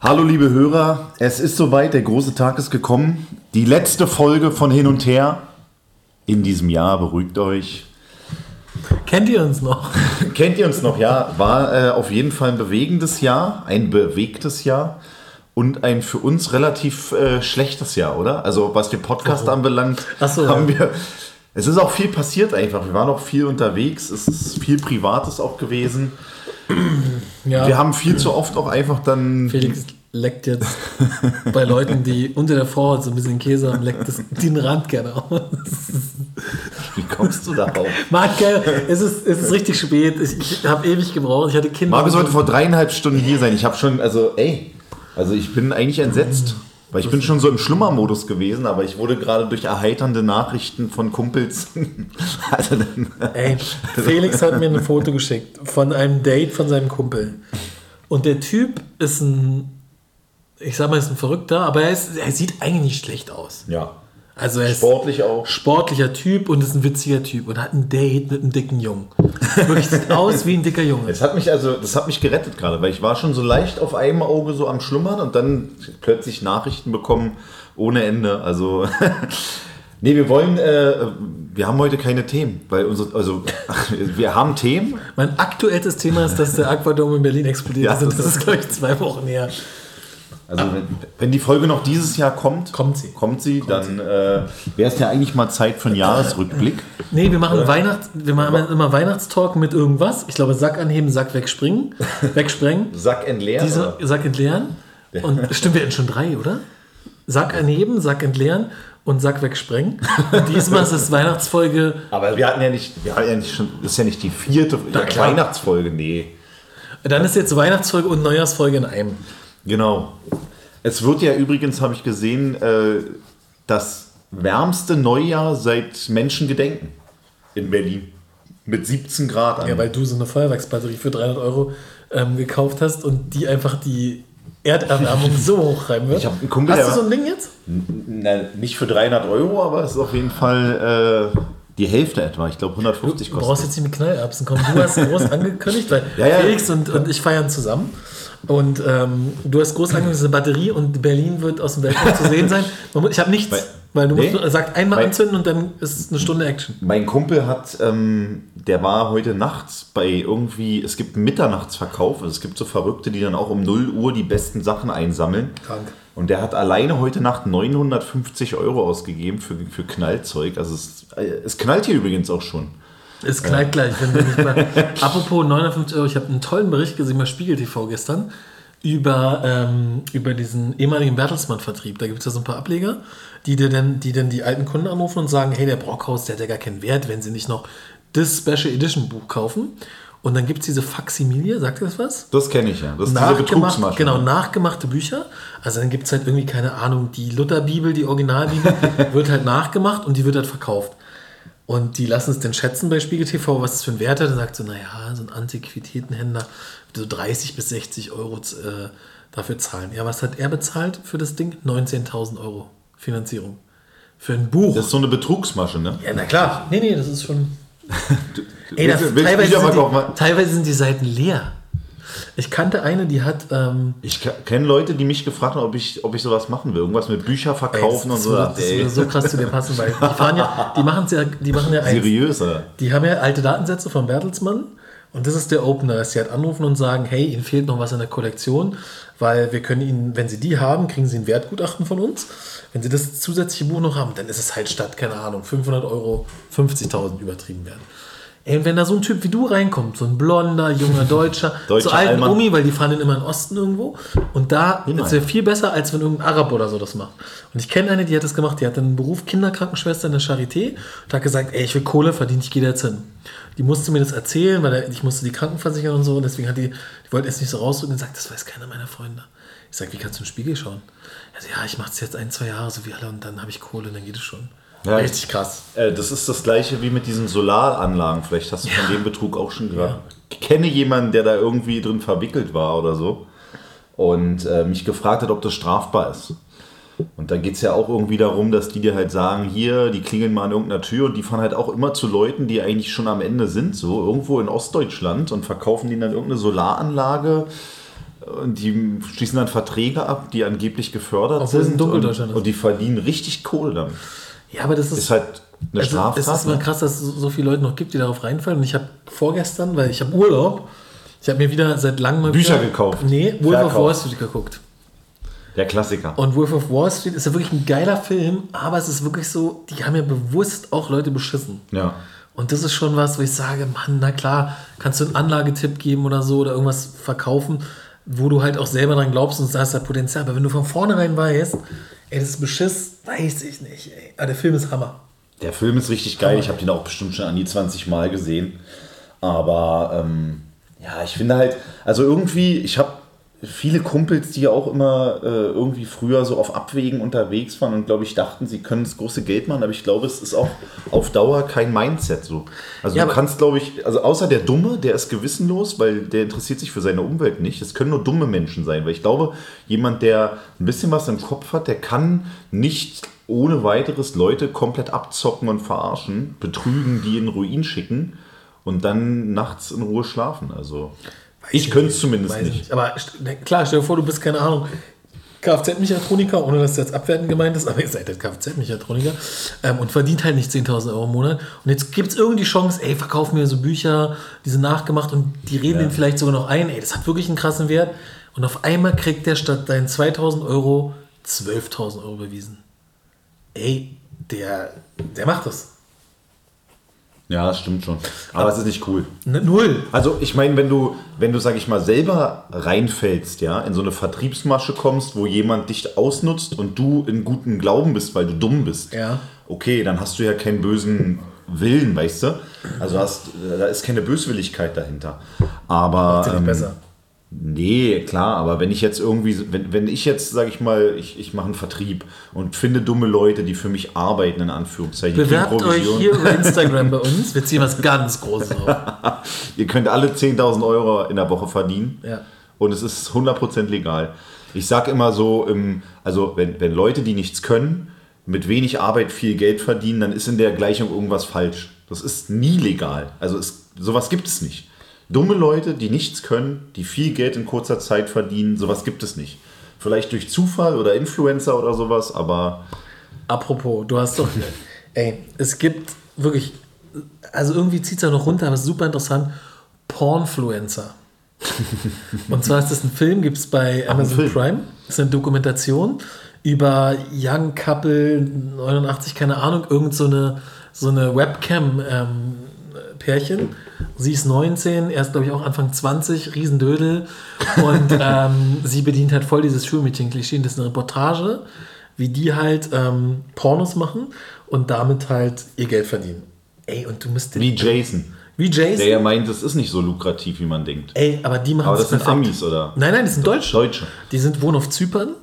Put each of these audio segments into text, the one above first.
Hallo liebe Hörer, es ist soweit, der große Tag ist gekommen. Die letzte Folge von Hin und Her in diesem Jahr, beruhigt euch. Kennt ihr uns noch? Kennt ihr uns noch? Ja, war äh, auf jeden Fall ein bewegendes Jahr, ein bewegtes Jahr und ein für uns relativ äh, schlechtes Jahr, oder? Also was den Podcast Warum? anbelangt, so, haben ja. wir. Es ist auch viel passiert einfach. Wir waren auch viel unterwegs. Es ist viel Privates auch gewesen. Ja, Wir haben viel zu oft auch einfach dann. Felix leckt jetzt bei Leuten, die unter der Vorhaut so ein bisschen Käse haben, leckt das, den Rand gerne aus. Wie kommst du darauf? Mag geil. Es ist, es ist richtig spät. Ich, ich habe ewig gebraucht. Ich hatte Kinder. Markus sollte vor dreieinhalb Stunden hier sein. Ich habe schon, also ey, also ich bin eigentlich entsetzt. Weil ich bin schon so im Schlummermodus gewesen, aber ich wurde gerade durch erheiternde Nachrichten von Kumpels. also dann, Ey, Felix hat mir ein Foto geschickt von einem Date von seinem Kumpel. Und der Typ ist ein, ich sag mal, ist ein Verrückter, aber er, ist, er sieht eigentlich nicht schlecht aus. ja. Also er ist Sportlich auch. sportlicher Typ und ist ein witziger Typ und hat ein Date mit einem dicken Jungen. Wirklich sieht aus wie ein dicker Junge. Es hat mich also, das hat mich gerettet gerade, weil ich war schon so leicht auf einem Auge so am Schlummern und dann plötzlich Nachrichten bekommen ohne Ende. Also nee, wir wollen, äh, wir haben heute keine Themen, weil unsere, also wir haben Themen, Mein aktuelles Thema ist, dass der Aquadome in Berlin explodiert Ja, ist. Und das das ist- ist, glaube ich, zwei Wochen her. Also wenn, wenn die Folge noch dieses Jahr kommt, Kommt sie. kommt sie, dann äh, wäre es ja eigentlich mal Zeit für einen Jahresrückblick. Nee, wir machen Weihnachts, wir machen immer Weihnachtstalk mit irgendwas. Ich glaube, Sack anheben, Sack wegspringen. Wegsprengen. Sack entleeren. Diese? Sack entleeren. Und stimmt, wir hatten schon drei, oder? Sack anheben, Sack entleeren und Sack wegsprengen. Und diesmal ist es Weihnachtsfolge. Aber wir hatten ja nicht, wir hatten ja nicht schon, das ist ja nicht die vierte. Weihnachtsfolge, nee. Dann ist jetzt Weihnachtsfolge und Neujahrsfolge in einem. Genau. Es wird ja übrigens, habe ich gesehen, äh, das wärmste Neujahr seit Menschengedenken in Berlin. Mit 17 Grad. An. Ja, weil du so eine Feuerwerksbatterie für 300 Euro ähm, gekauft hast und die einfach die Erderwärmung so hochreiben wird. Ich hab einen Kumpel, Hast du so ein Ding jetzt? Na, nicht für 300 Euro, aber es ist auf jeden Fall äh, die Hälfte etwa. Ich glaube 150 Du brauchst kostet. jetzt nicht mit Knallerbsen kommen. Du hast groß angekündigt, weil Ja, ja. Felix und, und ich feiern zusammen. Und ähm, du hast groß angekündigt, eine Batterie und Berlin wird aus dem Weltraum zu sehen sein. Ich habe nichts, Weil- weil du Nee. musst, sagt einmal Weil- anzünden und dann ist es eine Stunde Action. Mein Kumpel hat, ähm, der war heute nachts bei irgendwie, es gibt einen Mitternachtsverkauf, also es gibt so Verrückte, die dann auch um 0 Uhr die besten Sachen einsammeln. Krank. Und der hat alleine heute Nacht 950 Euro ausgegeben für, für Knallzeug. Also es, äh, es knallt hier übrigens auch schon. Es knallt gleich, du nicht mal. Apropos 950 Euro, ich habe einen tollen Bericht gesehen bei Spiegel TV gestern über, ähm, über diesen ehemaligen Bertelsmann-Vertrieb. Da gibt es ja so ein paar Ableger, die dir dann, die dann die alten Kunden anrufen und sagen, hey, der Brockhaus, der hat ja gar keinen Wert, wenn sie nicht noch das Special Edition Buch kaufen. Und dann gibt es diese Faximilie, sagt ihr das was? Das kenne ich ja. Das ist diese Nachgemacht, Betrugsmasche. genau, nachgemachte Bücher. Also dann gibt es halt irgendwie, keine Ahnung, die Lutherbibel, die Originalbibel, wird halt nachgemacht und die wird halt verkauft. Und die lassen es dann schätzen bei Spiegel TV, was es für einen Wert hat. Dann sagt so, naja, so ein Antiquitätenhändler würde so 30 bis 60 Euro äh, dafür zahlen. Ja, was hat er bezahlt für das Ding? 19.000 Euro Finanzierung. Für ein Buch. Das ist so eine Betrugsmasche, ne? ja, na klar. Nee, nee, das ist schon... Ey, da, Willst- teilweise, sind die, teilweise sind die Seiten leer. Ich kannte eine, die hat... Ähm, Ich kenne Leute, die mich gefragt haben, ob ich, ob ich sowas machen will. Irgendwas mit Bücher verkaufen Ey, und das so. würde, das würde so krass zu dir passen, weil die ja, die machen ja, die machen ja eins. seriös, oder? Die haben ja alte Datensätze von Bertelsmann und das ist der Opener, dass sie halt anrufen und sagen, hey, Ihnen fehlt noch was in der Kollektion, weil wir können Ihnen, wenn Sie die haben, kriegen Sie ein Wertgutachten von uns. Wenn Sie das zusätzliche Buch noch haben, dann ist es halt statt, keine Ahnung, 500 Euro 50.000 übertrieben werden. Ey, und wenn da so ein Typ wie du reinkommt, so ein blonder, junger Deutscher, Deutscher so alten Allmann. Omi, weil die fahren dann immer in den Osten irgendwo. Und da Immer. ist ja viel besser, als wenn irgendein Arab oder so das macht. Und ich kenne eine, die hat das gemacht, die hat einen Beruf Kinderkrankenschwester in der Charité und hat gesagt, ey, ich will Kohle verdienen, ich gehe da jetzt hin. Die musste mir das erzählen, weil ich musste die Krankenversicherung und so, und deswegen hat die, die wollte es nicht so rausdrücken und sagt, das weiß keiner meiner Freunde. Ich sage, wie kannst du in den Spiegel schauen? Also, ja, ich mache es jetzt ein, zwei Jahre, so wie alle, und dann habe ich Kohle und dann geht es schon. Ja, Richtig krass. Äh, das ist das gleiche wie mit diesen Solaranlagen. Vielleicht hast du von dem Betrug auch schon gehört. Ich kenne jemanden, der da irgendwie drin verwickelt war oder so. Und äh, mich gefragt hat, ob das strafbar ist. Und da geht es ja auch irgendwie darum, dass die dir halt sagen, hier, die klingeln mal an irgendeiner Tür und die fahren halt auch immer zu Leuten, die eigentlich schon am Ende sind, so irgendwo in Ostdeutschland und verkaufen denen dann irgendeine Solaranlage und die schließen dann Verträge ab, die angeblich gefördert Obwohl sind. Und, und die verdienen richtig Kohle damit. Ja, aber das ist, Ist halt eine ist- Straftat. es ist mal ne? krass, dass es so viele Leute noch gibt, die darauf reinfallen. Und ich habe vorgestern, weil ich habe Urlaub, ich habe mir wieder seit langem mal Bücher wieder, gekauft. Nee, Wolf of Verkauft. Wall Street geguckt. Der Klassiker. Und Wolf of Wall Street ist ja wirklich ein geiler Film, aber es ist wirklich so, die haben ja bewusst auch Leute beschissen. ja. Und das ist schon was, wo ich sage, Mann, na klar, kannst du einen Anlagetipp geben oder so oder irgendwas verkaufen, wo du halt auch selber dran glaubst und sagst, da ist Potenzial. Aber wenn du von vornherein weißt, ey, das ist Beschiss, weiß ich nicht, ey. Aber der Film ist Hammer. Der Film ist richtig geil. Ich habe den auch bestimmt schon an die 20 Mal gesehen. Aber ähm, ja, ich finde halt, also irgendwie, ich habe viele Kumpels, die auch immer äh, irgendwie früher so auf Abwägen unterwegs waren und glaube ich dachten, sie können das große Geld machen, aber ich glaube, es ist auch auf Dauer kein Mindset so. Also Ja, du kannst, glaube ich, also außer der Dumme, der ist gewissenlos, weil der interessiert sich für seine Umwelt nicht. Es können nur dumme Menschen sein, weil ich glaube, jemand, der ein bisschen was im Kopf hat, der kann nicht ohne weiteres Leute komplett abzocken und verarschen, betrügen, die in Ruin schicken und dann nachts in Ruhe schlafen. Also ich könnte es zumindest nicht. nicht. Aber ne, klar, stell dir vor, du bist, keine Ahnung, Kfz-Mechatroniker, ohne dass das jetzt abwertend gemeint ist, aber ihr seid jetzt Kfz-Mechatroniker ähm, und verdient halt nicht 10.000 Euro im Monat. Und jetzt gibt es irgendwie die Chance, ey, verkauf mir so Bücher, die sind nachgemacht und die reden den vielleicht sogar noch ein, ey, das hat wirklich einen krassen Wert. Und auf einmal kriegt der statt deinen 2.000 Euro 12.000 Euro bewiesen. Ey, der, der macht das. Ja, das stimmt schon. Aber es ist nicht cool. Ne, Null. Also ich meine, wenn du, wenn du, sag ich mal, selber reinfällst, ja, in so eine Vertriebsmasche kommst, wo jemand dich ausnutzt und du in guten Glauben bist, weil du dumm bist, Ja. okay, dann hast du ja keinen bösen Willen, weißt du? Also hast, da ist keine Böswilligkeit dahinter. Aber Ist ja ähm, besser. Nee, klar, aber wenn ich jetzt irgendwie, wenn, wenn ich jetzt, sag ich mal, ich, ich mache einen Vertrieb und finde dumme Leute, die für mich arbeiten, in Anführungszeichen, Bewerbt euch hier über Instagram bei uns. Wir ziehen was ganz Großes auf. Ihr könnt alle 10.000 Euro in der Woche verdienen. Ja. Und es ist 100% legal. Ich sag immer so, im, also wenn, wenn Leute, die nichts können, mit wenig Arbeit viel Geld verdienen, dann ist in der Gleichung irgendwas falsch. Das ist nie legal. Also es, sowas gibt es nicht. Dumme Leute, die nichts können, die viel Geld in kurzer Zeit verdienen, sowas gibt es nicht. Vielleicht durch Zufall oder Influencer oder sowas, aber Apropos, du hast doch. ey, es gibt wirklich. Also irgendwie zieht es ja noch runter, aber es ist super interessant. Pornfluencer. Und zwar ist das ein Film, gibt es bei Amazon Film. Prime. Das ist eine Dokumentation über Young Couple 89, keine Ahnung, irgend so eine, so eine Webcam-Pärchen. sie ist 19, er ist, glaube ich, auch Anfang 20, Riesendödel. Und ähm, sie bedient halt voll dieses Schulmädchen-Klischee. Das ist eine Reportage, wie die halt ähm, Pornos machen und damit halt ihr Geld verdienen. Ey, und du musst wie Jason, wie Jason. der ja meint, es ist nicht so lukrativ, wie man denkt. Ey, aber die machen Aber das sind perfekt. Amis, oder? Nein, nein, die sind Deutsche. Deutsche. Die sind wohnen auf Zypern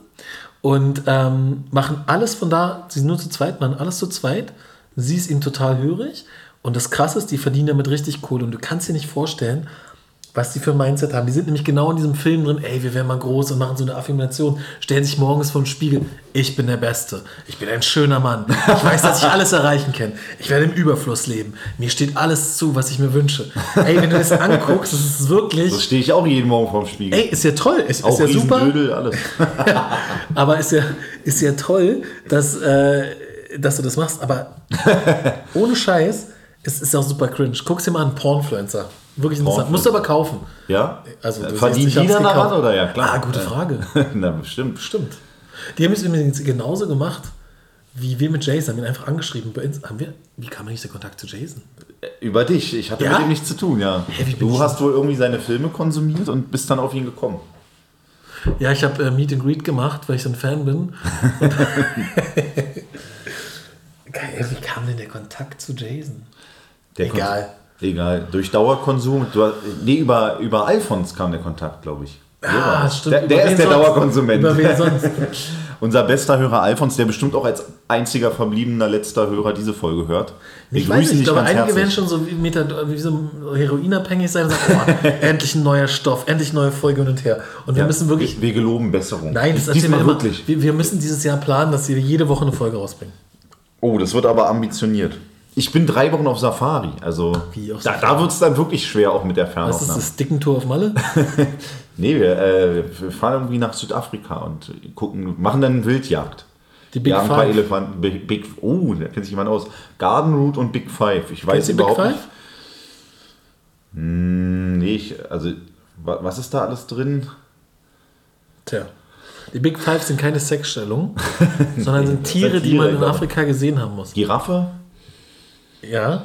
und ähm, machen alles von da. Sie sind nur zu zweit, machen alles zu zweit. Sie ist ihm total hörig. Und das Krasse ist, die verdienen damit richtig Kohle. Und du kannst dir nicht vorstellen, was die für ein Mindset haben. Die sind nämlich genau in diesem Film drin, ey, wir werden mal groß und machen so eine Affirmation, stellen sich morgens vor den Spiegel, ich bin der Beste, ich bin ein schöner Mann, ich weiß, dass ich alles erreichen kann, ich werde im Überfluss leben, mir steht alles zu, was ich mir wünsche. Ey, wenn du das anguckst, das ist wirklich... So stehe ich auch jeden Morgen vorm Spiegel. Ey, ist ja toll, ist, auch ist ja super. Riesendödel, alles. Aber ist ja, ist ja toll, dass, äh, dass du das machst. Aber ohne Scheiß, es ist auch super cringe. Guck's dir mal an, Pornfluencer. Wirklich interessant. Musst du aber kaufen. Ja? Also, du Verdienen die dann daran oder ja? Klar. Ah, gute Frage. Na, bestimmt. Stimmt. Die haben es übrigens genauso gemacht, wie wir mit Jason. Haben ihn einfach angeschrieben. Haben wir, wie kam eigentlich der Kontakt zu Jason? Über dich. Ich hatte Ja? mit ihm nichts zu tun, ja. Hä, du hast wohl irgendwie seine Filme konsumiert und bist dann auf ihn gekommen. Ja, ich habe äh, Meet and Greet gemacht, weil ich so ein Fan bin. Geil, wie kam denn der Kontakt zu Jason? Der Egal. Kon- Egal. Durch Dauerkonsum. Du, nee, über, über Alfons kam der Kontakt, glaube ich. Ah. Der, der ist der sonst? Dauerkonsument. Über wen sonst? Unser bester Hörer Alfons, der bestimmt auch als einziger verbliebener letzter Hörer diese Folge hört. Wir Ich weiß nicht, ich glaube, einige werden herzlich. schon so wie, Meta, wie so heroinabhängig sein und sagen, oh, endlich ein neuer Stoff, endlich neue Folge hin und her. Und wir Ja, müssen wirklich, Wir, wir geloben Besserung. nein, das erzählen wir immer, wirklich. wir, wir müssen dieses Jahr planen, dass wir jede Woche eine Folge rausbringen. Oh, das wird aber ambitioniert. Ich bin drei Wochen auf Safari. Also Wie auf da, da wird es dann wirklich schwer, auch mit der Was ist Fernaufnahme. das Dickentor auf Malle? Nee, wir, äh, wir fahren irgendwie nach Südafrika und gucken, machen dann Wildjagd. Die Big ja, ein paar Five. Elefanten. Big, Big, oh, da kennt sich jemand aus. Garden Route und Big Five. Ich weiß Kennst du Big überhaupt Five? nicht. Hm, nee, ich, also, wa- was ist da alles drin? Tja. Die Big Five sind keine Sexstellungen, sondern sind das Tiere, sind die Tiere, man in. Afrika gesehen haben muss. Giraffe, Ja,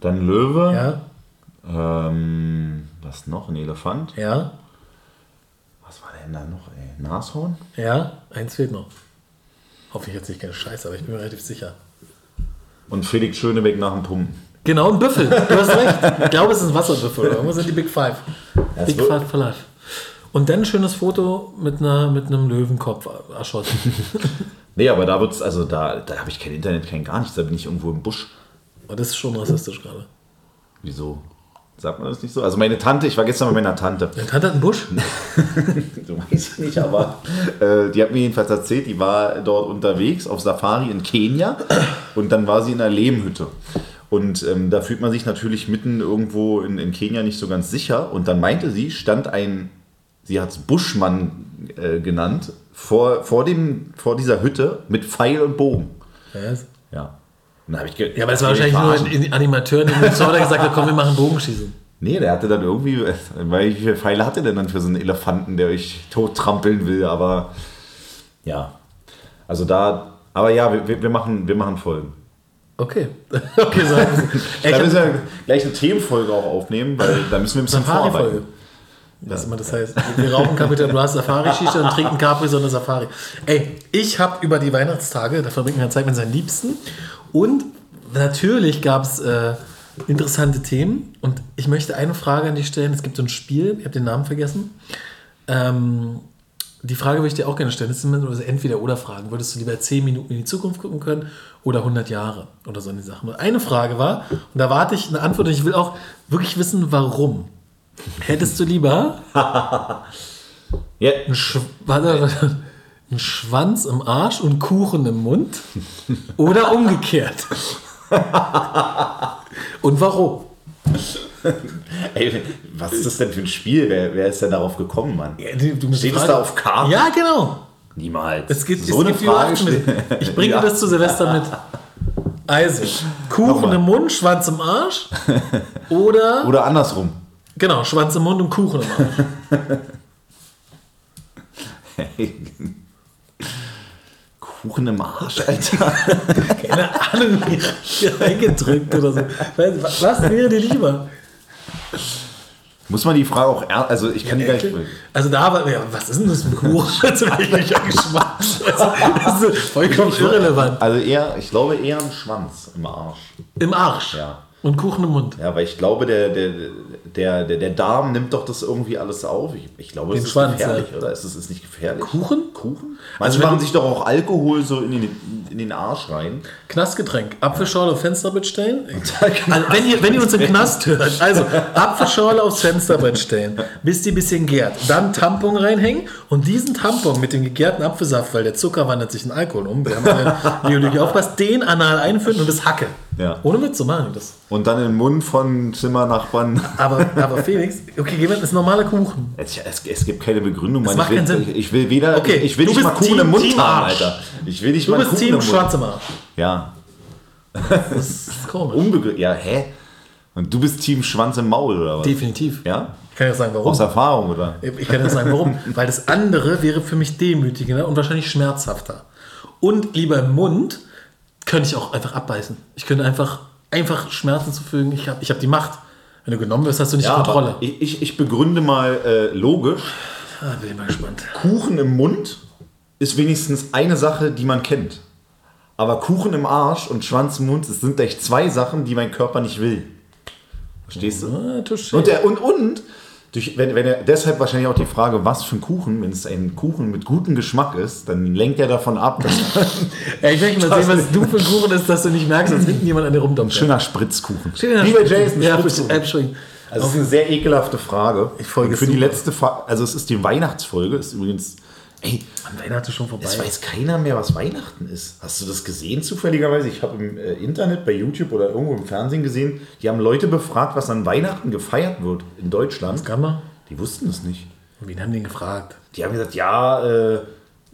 dann Löwe, ja, ähm, was noch? Ein Elefant. ja, Was war denn da noch, ey? Nashorn? ja. Eins fehlt noch. Hoffe ich jetzt nicht keine Scheiße, aber ich bin mir relativ sicher. Und Felix Schönebeck nach dem Pumpen. Genau, ein Büffel. Du hast recht. Ich glaube, es ist ein Wasserbüffel. Oder irgendwas sind die Big Five. Das Big Five for life. Und dann ein schönes Foto mit, einer, mit einem Löwenkopf erschossen. Nee, aber da wird's, also da, da habe ich kein Internet, kein gar nichts, da bin ich irgendwo im Busch. Aber das ist schon rassistisch gerade. Wieso? Sagt man das nicht so? Also meine Tante, ich war gestern bei meiner Tante. Deine Tante hat einen Busch? So weiß ich nicht, aber äh, die hat mir jedenfalls erzählt, die war dort unterwegs auf Safari in Kenia und dann war sie in einer Lehmhütte. Und ähm, da fühlt man sich natürlich mitten irgendwo in, in Kenia nicht so ganz sicher. Und dann meinte sie, stand ein, sie hat es Buschmann äh, genannt, vor, vor, dem, vor dieser Hütte mit Pfeil und Bogen. Ja, Ja. Und da hab ich ge- aber das war wahrscheinlich nur ein Animateur, der mit Zorda gesagt hat, komm, wir machen Bogenschießen. Nee, der hatte dann irgendwie, weil wie viele Pfeile hatte der dann für so einen Elefanten, der euch tot trampeln will, aber ja. Also da, aber ja, wir, wir, machen, wir machen Folgen. Okay. Okay, so. Ey, Da ich müssen hab- wir gleich eine Themenfolge auch aufnehmen, weil da müssen wir ein bisschen Safari-Folge. vorarbeiten. Was immer das heißt. Wir rauchen Kapital Bras Safari-Shisha und trinken Capri Sonne Safari. Ey, ich habe über die Weihnachtstage, da verbringt man Zeit mit seinen Liebsten. Und natürlich gab es äh, interessante Themen. Und ich möchte eine Frage an dich stellen. Es gibt so ein Spiel, ich habe den Namen vergessen. Ähm, die Frage würde ich dir auch gerne stellen. Das sind also entweder oder Fragen. Würdest du lieber 10 Minuten in die Zukunft gucken können oder 100 Jahre oder so eine Sachen? Und eine Frage war, und da warte ich eine Antwort und ich will auch wirklich wissen, warum. Hättest du lieber Ja, einen, Sch warte, warte, einen Schwanz im Arsch und Kuchen im Mund oder umgekehrt? Und warum? ey, was ist das denn für ein Spiel? Wer, wer ist denn darauf gekommen, Mann? Ja, du- du Steht es da auf Karten? Ja, genau. Niemals. Es gibt, so es eine gibt Frage. Mit. Ich bringe Ja. das zu Silvester mit. Also, Kuchen im Mund, Schwanz im Arsch oder, Oder andersrum. genau, Schwanz im Mund und Kuchen im Arsch. Kuchen im Arsch, Alter. Keine Ahnung, wie hier reingedrückt oder so. Was was wäre dir lieber? Muss man die Frage auch ernst, also ich kann die gar nicht. Also da war, ja, was ist denn das für ein Kuchen? Ich nicht geschmackt. Also, das ist vollkommen irrelevant. Also eher, ich glaube eher ein Schwanz im Arsch. Im Arsch. Ja. Und Kuchen im Mund. Ja, weil ich glaube, der, der, der, der, der Darm nimmt doch das irgendwie alles auf. Ich, ich glaube, es ist Schwanz, gefährlich, ja. oder? Ist es ist nicht gefährlich? Kuchen? Kuchen? Manche Also machen sich doch auch Alkohol so in den, in den Arsch rein. Knastgetränk. Apfelschorle auf Fensterbrett stellen. Also, wenn, ihr, wenn ihr uns im Knast hört, also Apfelschorle aufs Fensterbrett stellen, bis die ein bisschen gärt. Dann Tampon reinhängen und diesen Tampon mit dem gegärten Apfelsaft, weil der Zucker wandert sich in Alkohol um, wir haben alle Biologie aufpasst, den anal einführen und das Hacke. Ja. Ohne Witz, so machen wir das. Und dann im Mund von Zimmernachbarn. Aber, aber Felix, okay, das ist normaler Kuchen. Es, es, es gibt keine Begründung. Macht ich, will, keinen Sinn. Ich, ich will weder. Okay, ich will nicht mal Kuchen Team- im Mund Team haben, Arsch. Alter. Ich will nicht Du mal bist Kuchen Team im Mund. Ja. Das ist komisch. Unbegründet. Ja, hä? Und du bist Team Schwanz im Maul, oder was? Definitiv. Ja? Ich kann ja sagen, warum. Aus Erfahrung, oder? Ich kann ja sagen, warum. Weil das andere wäre für mich demütigender und wahrscheinlich schmerzhafter. Und lieber im Mund könnte ich auch einfach abbeißen. Ich könnte einfach, einfach Schmerzen zufügen. Ich habe ich hab die Macht. Wenn du genommen wirst, hast du nicht Ja, die Kontrolle. ich, ich, ich begründe mal äh, logisch. Ah, bin ich mal gespannt. Kuchen im Mund ist wenigstens eine Sache, die man kennt. Aber Kuchen im Arsch und Schwanz im Mund, das sind gleich zwei Sachen, die mein Körper nicht will. Verstehst du? Ah. Und, der, und, und durch, wenn, wenn er, deshalb wahrscheinlich auch die Frage, was für ein Kuchen, wenn es ein Kuchen mit gutem Geschmack ist, dann lenkt er davon ab, dass ja, ich möchte mal sehen, was du für ein Kuchen ist, dass du nicht merkst, dass hinten jemand an dir rumdumpft. schöner Spritzkuchen. Schöner Wie bei Jason Ja, Spritzkuchen. Also es ist eine sehr ekelhafte Frage. Ich folge Und für die super. letzte Frage, also es ist die Weihnachtsfolge, ist übrigens Ey, An Weihnachten schon vorbei. es weiß keiner mehr, was Weihnachten ist. Hast du das gesehen zufälligerweise? Ich habe im äh, Internet, bei YouTube oder irgendwo im Fernsehen gesehen, die haben Leute befragt, was an Weihnachten gefeiert wird in Deutschland. Gamma? Die wussten es nicht. Wen haben die gefragt? Die haben gesagt, ja, äh,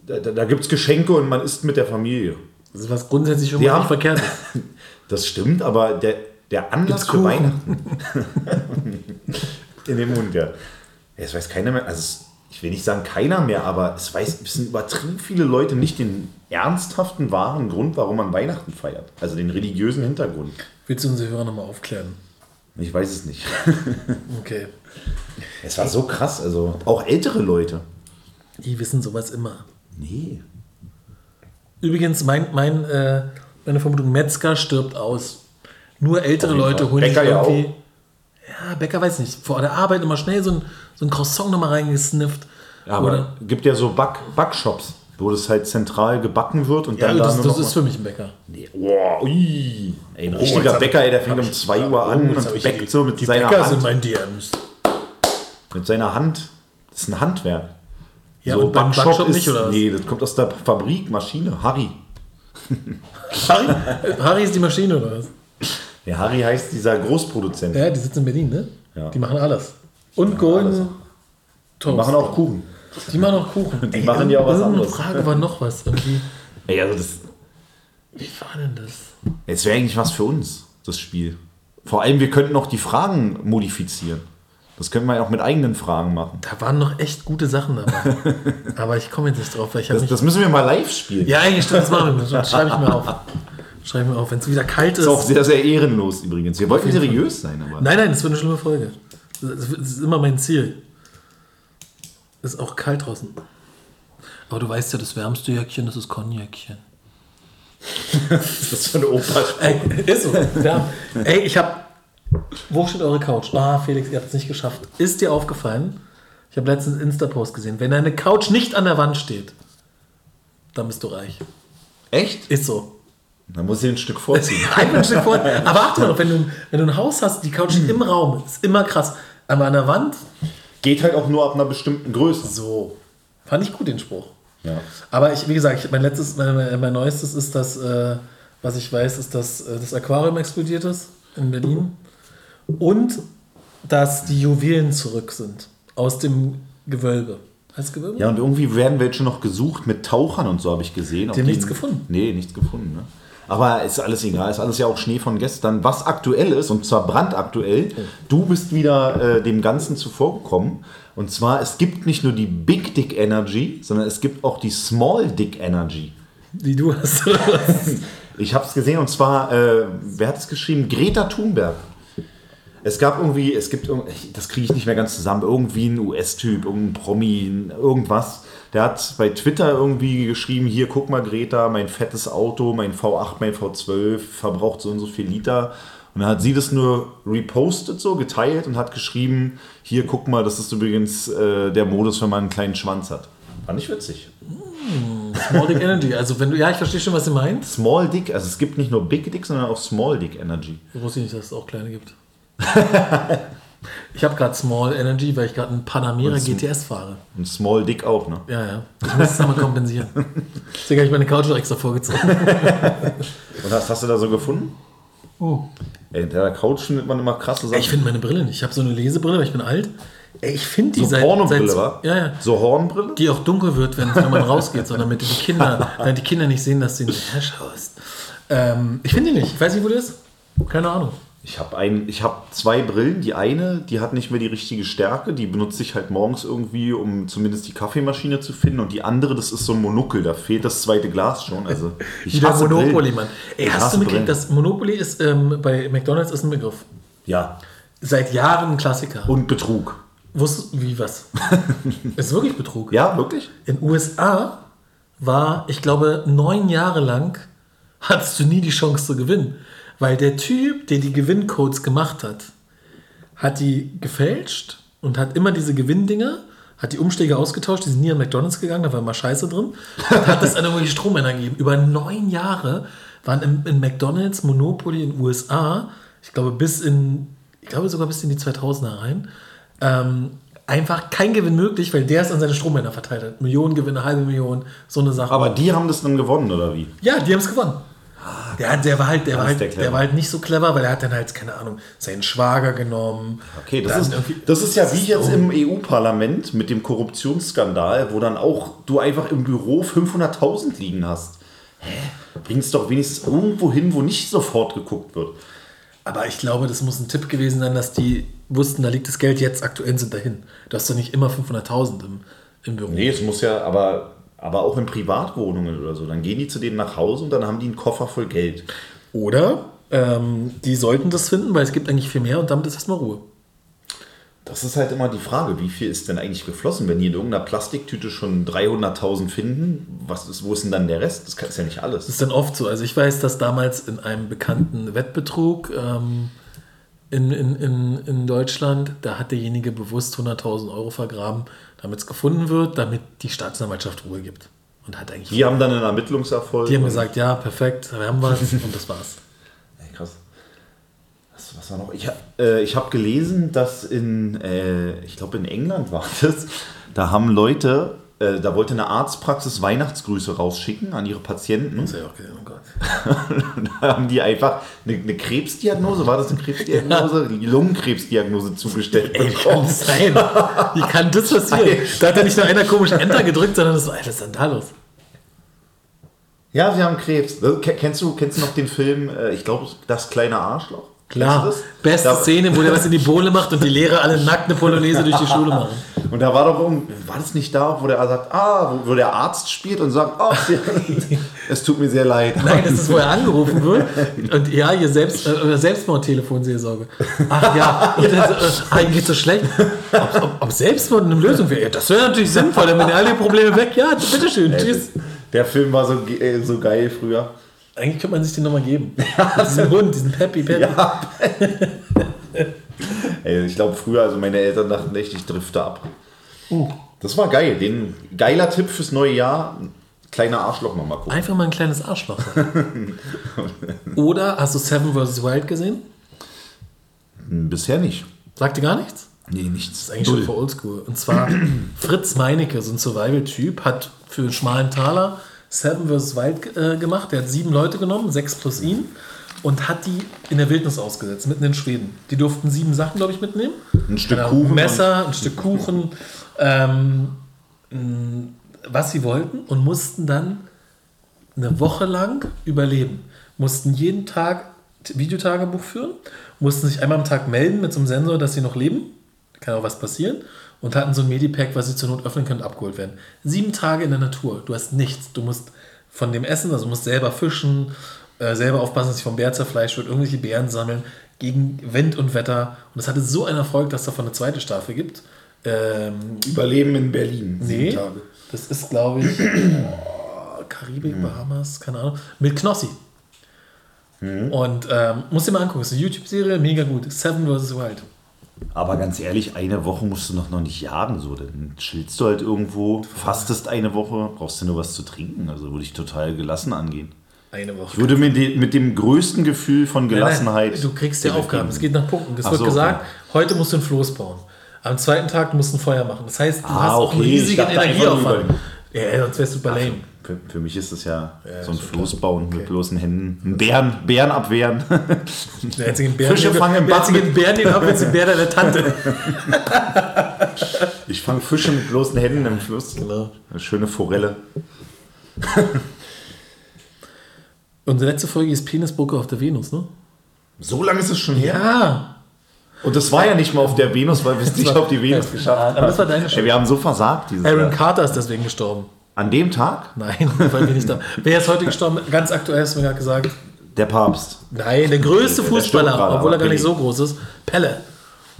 da, da gibt es Geschenke und man isst mit der Familie. Das ist was grundsätzlich schon Die mal nicht verkehrt ist. Das stimmt, aber der, der Anlass für? Weihnachten. In dem Mund, ja. Es weiß keiner mehr, also will nicht sagen keiner mehr, aber es weiß, es sind übertrieben viele Leute nicht den ernsthaften, wahren Grund, warum man Weihnachten feiert. Also den religiösen Hintergrund. Willst du unsere Hörer nochmal aufklären? Ich weiß es nicht. Okay. Es war so krass, also auch ältere Leute. Die wissen sowas immer. Nee. Übrigens, mein, mein, äh, meine Vermutung, Metzger stirbt aus. Nur ältere Leute holen Bäcker sich ja irgendwie. Ja, Bäcker weiß nicht. Vor der Arbeit immer schnell so ein, so ein Croissant nochmal reingesnifft. Ja, aber Oder, gibt ja so Back, Backshops, wo das halt zentral gebacken wird und ja, dann da das, nur das ist für mich ein Bäcker. Nee, wow, ui. Ey, ein jetzt richtiger Bäcker, ey, der fängt um ich- 2 Uhr an jetzt hab und bäckt die- so mit Die seiner Bäcker sind Hand. mein DMs. Mit seiner Hand. Das ist ein Handwerk. Ja, und beim Backshop nicht, oder was? Nee, das kommt aus der Fabrik, Maschine. Harry. Harry, Harry ist die Maschine, oder was? Ja, Harry heißt dieser Großproduzent. Ja, die sitzen in Berlin, ne? Ja. Die machen alles. Und Golden. Toast. Die machen auch Kuchen. Die machen auch Kuchen. Die machen ja auch was anderes. Frage war noch was irgendwie. Ey, also das, Wie war denn das? jetzt wäre eigentlich was für uns, das Spiel. Vor allem, wir könnten noch die Fragen modifizieren. Das könnten wir ja auch mit eigenen Fragen machen. Da waren noch echt gute Sachen dabei. Aber ich komme jetzt nicht drauf, weil ich habe Das, das müssen wir mal live spielen. Ja, eigentlich stimmt, das machen wir. Das schreibe ich mir auf. Schreibe ich mir auf. Wenn es wieder kalt ist. Das ist auch sehr, sehr ehrenlos übrigens. Wir wollten seriös sein, aber. Nein, nein, das wird eine schlimme Folge. Das ist immer mein Ziel. Ist auch kalt draußen. Aber du weißt ja, das wärmste Jäckchen, das ist Cognacchen. Das ist so eine Opa. Ey, ist so. Ja. Ey, ich hab. Wo steht eure Couch? Ah, Felix, ihr habt es nicht geschafft. Ist dir aufgefallen? Ich habe letztens einen Insta-Post gesehen. Wenn deine Couch nicht an der Wand steht, dann bist du reich. Echt? Ist so. Dann muss ich ein Stück vorziehen. Ein Stück vor. Aber achte mal, wenn du, wenn du ein Haus hast, die Couch steht im Raum. Ist immer krass. Aber an der Wand, Geht halt auch nur ab einer bestimmten Größe. so. Fand ich gut den Spruch. Ja. Aber ich, wie gesagt, mein letztes, mein, mein, mein neuestes ist das, äh, was ich weiß, ist, dass äh, das Aquarium explodiert ist in Berlin. Und dass die Juwelen zurück sind aus dem Gewölbe. Heißt Gewölbe? Ja, und irgendwie werden welche noch gesucht mit Tauchern und so, habe ich gesehen. Die haben nichts gefunden. Nee, nichts gefunden. Ne? Aber ist alles egal, ist alles ja auch Schnee von gestern. Was aktuell ist, und zwar brandaktuell, du bist wieder äh, dem Ganzen zuvorgekommen. Und zwar, es gibt nicht nur die Big Dick Energy, sondern es gibt auch die Small Dick Energy. Wie du hast. Ich habe es gesehen und zwar, äh, wer hat es geschrieben? Greta Thunberg. Es gab irgendwie, es gibt, das kriege ich nicht mehr ganz zusammen, irgendwie ein US-Typ, irgendein Promi, irgendwas. Der hat bei Twitter irgendwie geschrieben, hier, guck mal Greta, mein fettes Auto, mein V8, mein V12 verbraucht so und so viel Liter. Und dann hat sie das nur repostet, so geteilt und hat geschrieben, hier, guck mal, das ist übrigens äh, der Modus, wenn man einen kleinen Schwanz hat. Fand ich witzig. Small Dick Energy. Also wenn du, ja, ich verstehe schon, was du meinst. Small Dick, also es gibt nicht nur Big Dick, sondern auch Small Dick Energy. Ich wusste nicht, dass es auch kleine gibt. Ich habe gerade Small Energy, weil ich gerade einen Panamera GTS fahre. Und Small Dick auch, ne? Ja, ja. Ich muss es nochmal kompensieren. Deswegen habe ich meine Couch noch extra vorgezogen. Und was hast du da so gefunden? Oh. Ey, in der Couch findet man immer krasse Ey, Sachen. ich finde meine Brille nicht. Ich habe so eine Lesebrille, weil ich bin alt. Ey, ich finde die so seit, Pornobrille, seit, wa? Ja, ja. So Hornbrille? Die auch dunkel wird, wenn, wenn man rausgeht, sondern damit die Kinder, damit die Kinder nicht sehen, dass du hinterher schaust. Ähm, ich finde die nicht. Ich weiß nicht, wo die ist. Keine Ahnung. Ich habe ein, ich habe zwei Brillen. Die eine, die hat nicht mehr die richtige Stärke. Die benutze ich halt morgens irgendwie, um zumindest die Kaffeemaschine zu finden. Und die andere, das ist so ein Monokel. Da fehlt das zweite Glas schon. Also ich Wieder hasse Monopoly, Brillen. Mann. Ey, Ich hast du mitgekriegt, dass Monopoly ist ähm, bei McDonalds ist ein Begriff. Ja. Seit Jahren ein Klassiker. Und Betrug. Wusstest wie was? ist wirklich Betrug. Ja, wirklich? In den USA war, ich glaube, neun Jahre lang hattest du nie die Chance zu gewinnen. Weil der Typ, der die Gewinncodes gemacht hat, hat die gefälscht und hat immer diese Gewinndinger, hat die Umschläge ausgetauscht, die sind nie an McDonalds gegangen, da war immer Scheiße drin, hat das an irgendwelche Strommänner gegeben. Über neun Jahre waren im, in McDonalds Monopoly in den USA, ich glaube bis in, ich glaube sogar bis in die 2000er rein, ähm, einfach kein Gewinn möglich, weil der es an seine Strommänner verteilt hat. Millionen Gewinne, halbe Million, so eine Sache. Aber die haben das dann gewonnen, oder wie? Ja, die haben es gewonnen. Der, der, war halt, der, war ist halt, der der, war halt nicht so clever, weil er hat dann halt, keine Ahnung, seinen Schwager genommen. Okay, das ist, das ist ja wie ist jetzt im EU-Parlament mit dem Korruptionsskandal, wo dann auch du einfach im Büro 500.000 liegen hast. Hä? Bring's doch wenigstens irgendwo hin, wo nicht sofort geguckt wird. Aber ich glaube, das muss ein Tipp gewesen sein, dass die wussten, da liegt das Geld jetzt aktuell sind dahin. Du hast doch nicht immer 500.000 im, im Büro. Nee, es muss ja, aber, aber auch in Privatwohnungen oder so. Dann gehen die zu denen nach Hause und dann haben die einen Koffer voll Geld. Oder ähm, die sollten das finden, weil es gibt eigentlich viel mehr und damit ist erstmal Ruhe. Das ist halt immer die Frage, wie viel ist denn eigentlich geflossen? Wenn die in irgendeiner Plastiktüte schon 300.000 finden, was ist, wo ist denn dann der Rest? Das ist ja nicht alles. Das ist dann oft so. Also ich weiß, dass damals in einem bekannten Wettbetrug ähm, in, in, in, in Deutschland, da hat derjenige bewusst 100.000 Euro vergraben, damit es gefunden wird, damit die Staatsanwaltschaft Ruhe gibt. Und hat eigentlich... Die haben dann einen Ermittlungserfolg. Die haben gesagt, ja, perfekt, wir haben was und das war's. Ey, krass. Was, was war noch? Ich, äh, ich habe gelesen, dass in, äh, ich glaube in England war das, da haben Leute, äh, da wollte eine Arztpraxis Weihnachtsgrüße rausschicken an ihre Patienten. Das hab ich auch gesehen, oh Gott. da haben die einfach eine, eine Krebsdiagnose, war das eine Krebsdiagnose? Die Lungenkrebsdiagnose zugestellt. Ey, wie kann das sein? Wie kann das passieren? Da hat ja nicht nur einer komisch Enter gedrückt, sondern das war, was ist denn da los? Ja, sie haben Krebs. Ke- Kennst du, kennst du noch den Film, äh, ich glaube, das kleine Arschloch? Klar, das? beste Da- Szene, wo der was in die Bohle macht und die Lehrer alle nackt eine Polonaise durch die Schule machen. Und da war doch irgend- war das nicht da, wo der sagt, ah, wo, der Arzt spielt und sagt, oh, es tut mir sehr leid. Nein, das ist, wo er angerufen wird. Und ja, hier Selbst, äh, Selbstmordtelefonseelsorge. Ach ja, und dann so, äh, ah, ihm geht's so schlecht. Ob, ob, ob Selbstmord eine Lösung wäre? Ja, das wäre natürlich sinnvoll, dann wären ja alle Probleme weg. Ja, bitteschön, tschüss. Der Film war so, äh, so geil früher. Eigentlich könnte man sich den nochmal geben. diesen Hund, diesen Peppy Peppy. Ja. Ey, ich glaube früher, also meine Eltern dachten echt, ich drifte ab. Das war geil. Den geiler Tipp fürs neue Jahr. Kleiner Arschloch nochmal gucken. Einfach mal ein kleines Arschloch. Oder hast du Seven vs. Wild gesehen? Hm, Bisher nicht. Sagt dir gar nichts? Nee, nichts. Das ist eigentlich schon für Oldschool. Und zwar Fritz Meinecke, so ein Survival-Typ, hat für einen schmalen Taler Seven vs. Wild äh, gemacht. Der hat sieben Leute genommen, sechs plus ihn, und hat die in der Wildnis ausgesetzt, mitten in Schweden. Die durften sieben Sachen, glaube ich, mitnehmen. Ein Stück Ahnung, Kuchen. Ein Messer, ein Stück Kuchen, ähm, was sie wollten und mussten dann eine Woche lang überleben. Mussten jeden Tag Videotagebuch führen, mussten sich einmal am Tag melden mit so einem Sensor, dass sie noch leben. Kann auch was passieren. Und hatten so ein Medipack, was sie zur Not öffnen können, abgeholt werden. Sieben Tage in der Natur. Du hast nichts. Du musst von dem Essen, also du musst selber fischen, äh, selber aufpassen, dass sich vom Bär zerfleischt wird, irgendwelche Beeren sammeln, gegen Wind und Wetter. Und es hatte so einen Erfolg, dass es davon eine zweite Staffel gibt. Ähm, Überleben in Berlin. Nee, Sieben Tage. das ist, glaube ich, oh, Karibik, Bahamas, keine Ahnung, mit Knossi. Und ähm, musst dir mal angucken, ist eine YouTube-Serie, mega gut. Seven vs. Wild. Aber ganz ehrlich, eine Woche musst du noch, noch nicht jagen. So. Dann chillst du halt irgendwo, fastest eine Woche, brauchst du nur was zu trinken. Also würde ich total gelassen angehen. Eine Ich Woche. würde mit, de, mit dem größten Gefühl von Gelassenheit. Nein, nein, du kriegst ja Aufgaben. Es geht nach Punkten. Es wird so, gesagt, okay. heute musst du ein Floß bauen. Am zweiten Tag musst du ein Feuer machen. Das heißt, du Ah, hast auch einen okay. Ich riesigen Energieaufwand. Ja, sonst wärst du super lame. Für, für mich ist das ja, so ein Floß bauen Okay. mit bloßen Händen. Einen Bären, Bären abwehren. Der einzige Bären, Fische den- fangen im Bach einzige Bären, den ab, ist der Bär deiner Tante. Ich fange Fische mit bloßen Händen im Fluss. Genau. Eine schöne Forelle. Unsere letzte Folge ist Penisbrücke auf der Venus, ne? So lange ist es schon her. Ja. Und das war ja nicht mal auf der Venus, weil wir es nicht auf die Venus geschafft haben. Aber das war deine Ey, Schuld. wir haben so versagt dieses Aaron Jahr. Carter ist deswegen gestorben. An dem Tag Nein, weil wir nicht da. Wer ist heute gestorben? Ganz aktuell hast du mir gerade gesagt. der Papst. Nein, der größte Der- der Fußballer, gerade, obwohl er gar nicht so groß ist. Pelle.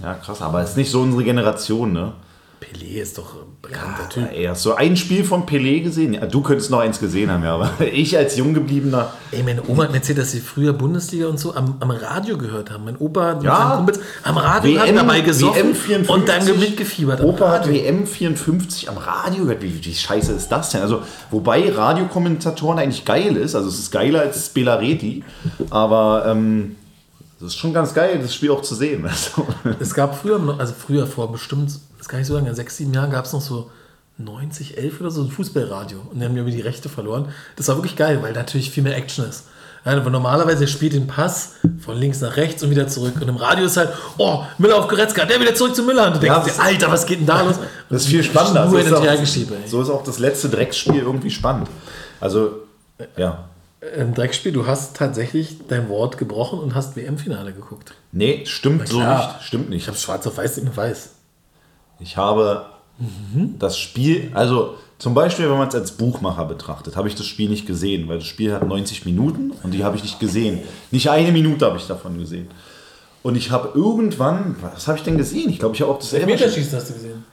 Ja, krass, aber ist nicht so unsere Generation, ne? Pelé ist doch ein bekannter Typ. Ey, hast du ein Spiel von Pelé gesehen? Ja, du könntest noch eins gesehen haben, ja, aber ich als Junggebliebener. Ey, meine Oma hat mir erzählt, dass sie früher Bundesliga und so am, am Radio gehört haben. Mein Opa mit Ja. seinen Kumpels am Radio hat WM dabei gesoffen WM 54. und dann mitgefiebert. Opa hat. WM 54 am Radio gehört. Wie, wie scheiße ist das denn? Also, wobei Radiokommentatoren eigentlich geil ist. Also, es ist geiler als Spelareti. Aber ähm, es ist schon ganz geil, das Spiel auch zu sehen. Also, Es gab früher, also früher vor bestimmt das kann ich so sagen, in sechs, sieben Jahren gab es noch so 90, 11 oder so ein Fußballradio. Und dann haben wir die Rechte verloren. Das war wirklich geil, weil natürlich viel mehr Action ist. Ja, aber normalerweise spielt den Pass von links nach rechts und wieder zurück. Und im Radio ist halt, oh, Müller auf Goretzka, der wieder zurück zu Müller. Und du denkst Ja, dir, Alter, was geht denn da los? Das ist viel spannender. So ist und auch-. So ist auch das letzte Drecksspiel irgendwie spannend. Also, ja. Im Dreckspiel, du hast tatsächlich dein Wort gebrochen und hast WM-Finale geguckt. Nee, stimmt so nicht. Stimmt nicht. Ich habe schwarz auf weiß, mehr weiß. Ich habe das Spiel, also zum Beispiel, wenn man es als Buchmacher betrachtet, habe ich das Spiel nicht gesehen, weil das Spiel hat 90 Minuten und die habe ich nicht gesehen. Nicht eine Minute habe ich davon gesehen. Und ich habe irgendwann, was habe ich denn gesehen? Ich glaube, ich habe auch das Elferschießen. Meterschießen hast du gesehen.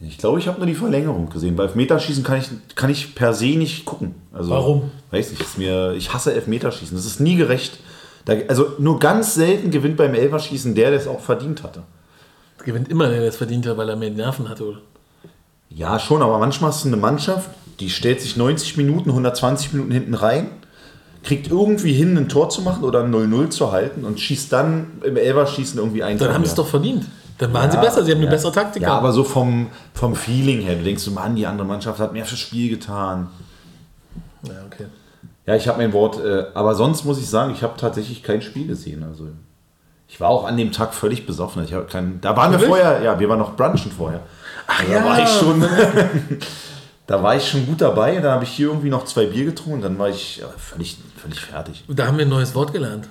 Ich glaube, ich habe nur die Verlängerung gesehen. Bei Elfmeterschießen kann ich, kann ich per se nicht gucken. Also, Warum? Weiß nicht, ist mir, ich hasse Elfmeterschießen. Das ist nie gerecht. Da, also nur ganz selten gewinnt beim Elferschießen der, der es auch verdient hatte. Gewinnt immer der, der es verdient hat, weil er mehr Nerven hatte, oder? Ja, schon, aber manchmal hast du eine Mannschaft, die stellt sich 90 Minuten, 120 Minuten hinten rein, kriegt irgendwie hin, ein Tor zu machen oder ein 0-0 zu halten und schießt dann im Elferschießen irgendwie ein Dann Tor haben sie es doch verdient. Dann waren sie Ja, besser, sie haben eine ja. bessere Taktik Ja, aber so vom, vom Feeling her, du denkst Mann, die andere Mannschaft hat mehr fürs Spiel getan. Ja, okay. Ja, ich habe mein Wort, äh, aber sonst muss ich sagen, ich habe tatsächlich kein Spiel gesehen. Also ich war auch an dem Tag völlig besoffen. Ich hab kein, da waren wir Wirklich? vorher, ja, wir waren noch brunchen vorher. Ach da ja. war ich schon, da war ich schon gut dabei. Da habe ich hier irgendwie noch zwei Bier getrunken. Dann war ich völlig, völlig fertig. Da haben wir ein neues Wort gelernt.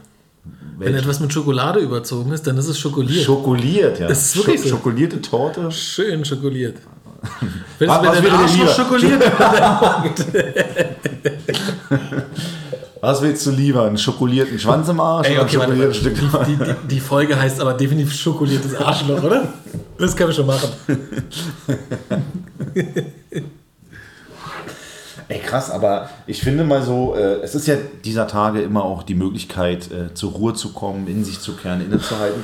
Wenn etwas mit Schokolade überzogen ist, dann ist es schokoliert. Schokoliert, ja. Das ist wirklich so. Schokolierte Torte. Schön schokoliert. Wenn es Arsch lieber? schokoliert Was willst du lieber? Einen schokolierten Schwanz im Arsch Ey, oder okay, ein warte, warte. schokoliertes Die, Stück? die, die, die Folge heißt aber definitiv schokoliertes Arschloch, oder? Das können wir schon machen. Ey, krass, aber ich finde mal so, äh, es ist ja dieser Tage immer auch die Möglichkeit, äh, zur Ruhe zu kommen, in sich zu kehren, innezuhalten.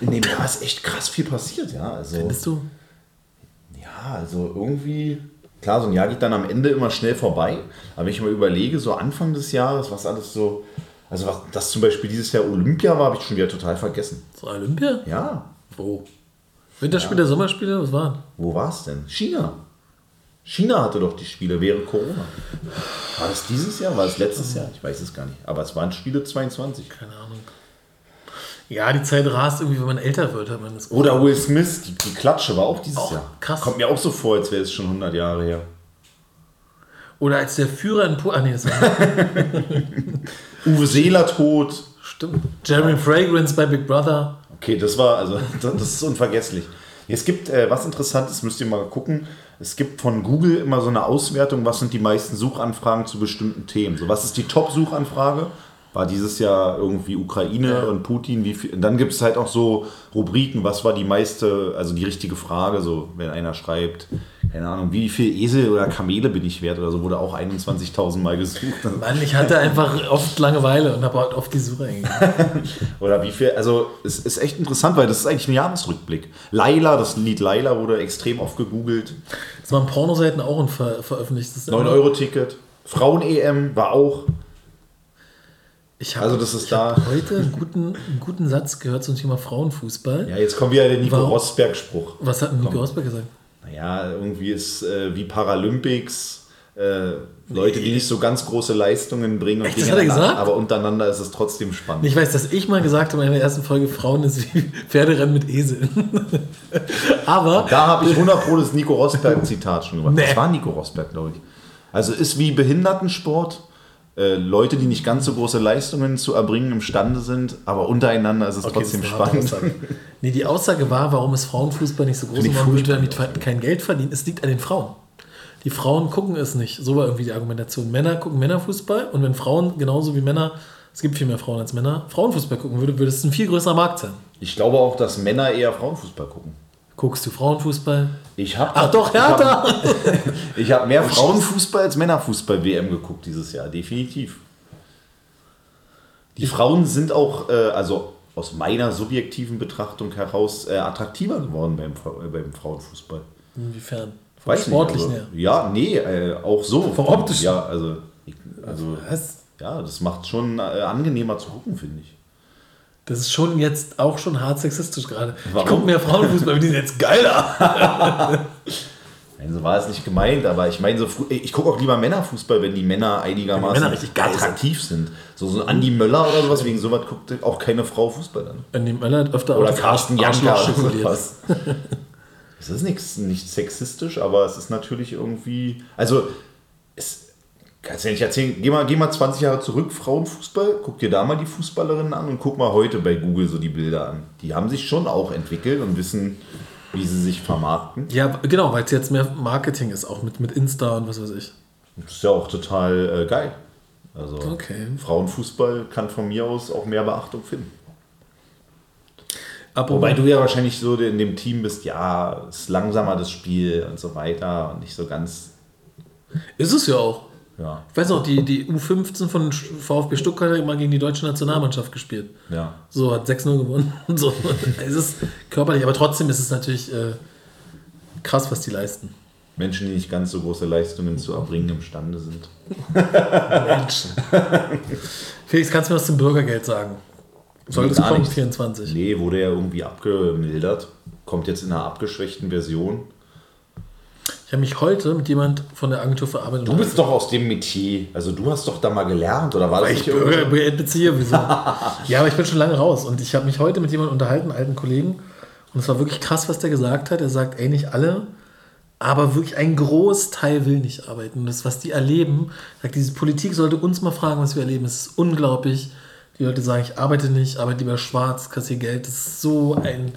In dem Jahr ist echt krass viel passiert, ja. Also, Bist du? ja, also irgendwie, klar, so ein Jahr geht dann am Ende immer schnell vorbei. Aber wenn ich mal überlege, so Anfang des Jahres, was alles so, also was das zum Beispiel dieses Jahr Olympia war, habe ich schon wieder total vergessen. So Olympia? Ja, Wo? Winterspiele, Sommerspiele, was waren? wo war es denn? China. China hatte doch die Spiele während Corona. War das dieses Jahr? War es letztes Jahr? Ich weiß es gar nicht. Aber es waren Spiele 22. Keine Ahnung. Ja, die Zeit rast irgendwie, wenn man älter wird, hat man das Oder Will Smith, die, die Klatsche war auch dieses Auch Jahr. krass. Kommt mir auch so vor, als wäre es schon 100 Jahre her. Oder als der Führer in Polen. Ah, nee, das war. Uwe Seeler tot. Stimmt. Jeremy Fragrance bei Big Brother. Okay, das war, also, das ist unvergesslich. Es gibt äh, was Interessantes, müsst ihr mal gucken. Es gibt von Google immer so eine Auswertung, was sind die meisten Suchanfragen zu bestimmten Themen. So, was ist die Top-Suchanfrage? War dieses Jahr irgendwie Ukraine und Putin. Wie viel, und dann gibt es halt auch so Rubriken, was war die meiste, also die richtige Frage, so wenn einer schreibt, keine Ahnung, wie viel Esel oder Kamele bin ich wert oder so, wurde auch 21.000 Mal gesucht. Mann, ich hatte einfach oft Langeweile und habe halt oft die Suche eingegeben. Oder wie viel, also es ist echt interessant, weil das ist eigentlich ein Jahresrückblick. Laila, das Lied Laila wurde extrem oft gegoogelt. Das waren Pornoseiten auch und ver veröffentlicht. Das ist 9-Euro-Ticket. Frauen-EM war auch. Ich hab, Also das ist da- heute einen guten, einen guten Satz gehört zum Thema Frauenfußball. Ja, jetzt kommt wieder der Nico? Rosberg-Spruch. Was hat Nico Rosberg gesagt? Naja, irgendwie ist äh, wie Paralympics. Äh, Leute, die nicht so ganz große Leistungen bringen. Und Echt, das hat er gesagt? Aber untereinander ist es trotzdem spannend. Ich weiß, dass ich mal gesagt habe in der ersten Folge, Frauen ist wie Pferderennen mit Eseln. Aber Da habe ich 100 Pro das Nico Rosberg-Zitat schon gemacht. Nee. Das war Nico Rosberg, glaube ich. Also ist wie Behindertensport. Äh, Leute, die nicht ganz so große Leistungen zu erbringen imstande sind, aber untereinander ist es trotzdem das ist spannend. Aussage. Nee, die Aussage war, warum ist Frauenfußball nicht so groß und warum wird damit kein Geld verdient? Es liegt an den Frauen. Die Frauen gucken es nicht. So war irgendwie die Argumentation. Männer gucken Männerfußball und wenn Frauen genauso wie Männer, es gibt viel mehr Frauen als Männer, Frauenfußball gucken würde, würde es ein viel größerer Markt sein. Ich glaube auch, dass Männer eher Frauenfußball gucken. Guckst du Frauenfußball? Ich habe Ach doch, Hertha! Ich habe mehr Frauenfußball als Männerfußball-WM geguckt dieses Jahr, definitiv. Die Frauen sind auch, äh, also aus meiner subjektiven Betrachtung heraus, äh, attraktiver geworden beim, äh, beim Frauenfußball. Inwiefern? Vom Weiß Sportlichen nicht, also, Ja, nee, äh, auch so. Vom optischen? Ja, also, ich, also Was? ja, das macht schon äh, angenehmer zu gucken, finde ich. Das ist schon jetzt auch schon hart sexistisch gerade. Ich gucke mehr Frauenfußball, die sind jetzt geiler. Nein, so war es nicht gemeint, aber ich meine, so, ich gucke auch lieber Männerfußball, wenn die Männer einigermaßen die Männer richtig geil attraktiv sind. So, so Andi Möller oder sowas, wegen sowas guckt auch keine Frau Fußball an. An dem Möller hat öfter Oder das Carsten Janka oder. Es ist nichts, nicht sexistisch, aber es ist natürlich irgendwie. Also, es, kannst du ja nicht erzählen, geh mal, geh mal 20 Jahre zurück, Frauenfußball, guck dir da mal die Fußballerinnen an und guck mal heute bei Google so die Bilder an. Die haben sich schon auch entwickelt und wissen, wie sie sich vermarkten. Ja, genau, weil es jetzt mehr Marketing ist, auch mit, mit Insta und was weiß ich. Das ist ja auch total äh, geil. Also, Okay. Frauenfußball kann von mir aus auch mehr Beachtung finden. Apropos, Wobei du ja wahrscheinlich so in dem Team bist, ja, ist langsamer das Spiel und so weiter und nicht so ganz, ist es ja auch. Ja, Ich weiß noch, die, die U15 von VfB Stuttgart hat mal gegen die deutsche Nationalmannschaft gespielt. ja. So, hat 6-0 gewonnen. So, es ist körperlich, aber trotzdem ist es natürlich äh, krass, was die leisten. Menschen, die nicht ganz so große Leistungen zu erbringen imstande sind. Menschen. Felix, kannst du mir was zum Bürgergeld sagen? Soll das Gar kommen, nichts. 24? Nee, wurde ja irgendwie abgemildert. Kommt jetzt in einer abgeschwächten Version. Ich habe mich heute mit jemand von der Agentur für Arbeit Du bist doch aus dem Metier. Also du hast doch da mal gelernt, oder war das nicht ich? Bürgergeld beziehe, wieso? ja, aber ich bin schon lange raus und ich habe mich heute mit jemandem unterhalten, einen alten Kollegen, und es war wirklich krass, was der gesagt hat. Er sagt, ey, nicht alle, aber wirklich ein Großteil will nicht arbeiten. Und das, was die erleben, sagt, diese Politik sollte uns mal fragen, was wir erleben. Es ist unglaublich. Die Leute sagen, ich arbeite nicht, arbeite lieber schwarz, kassiere Geld. Das ist so ein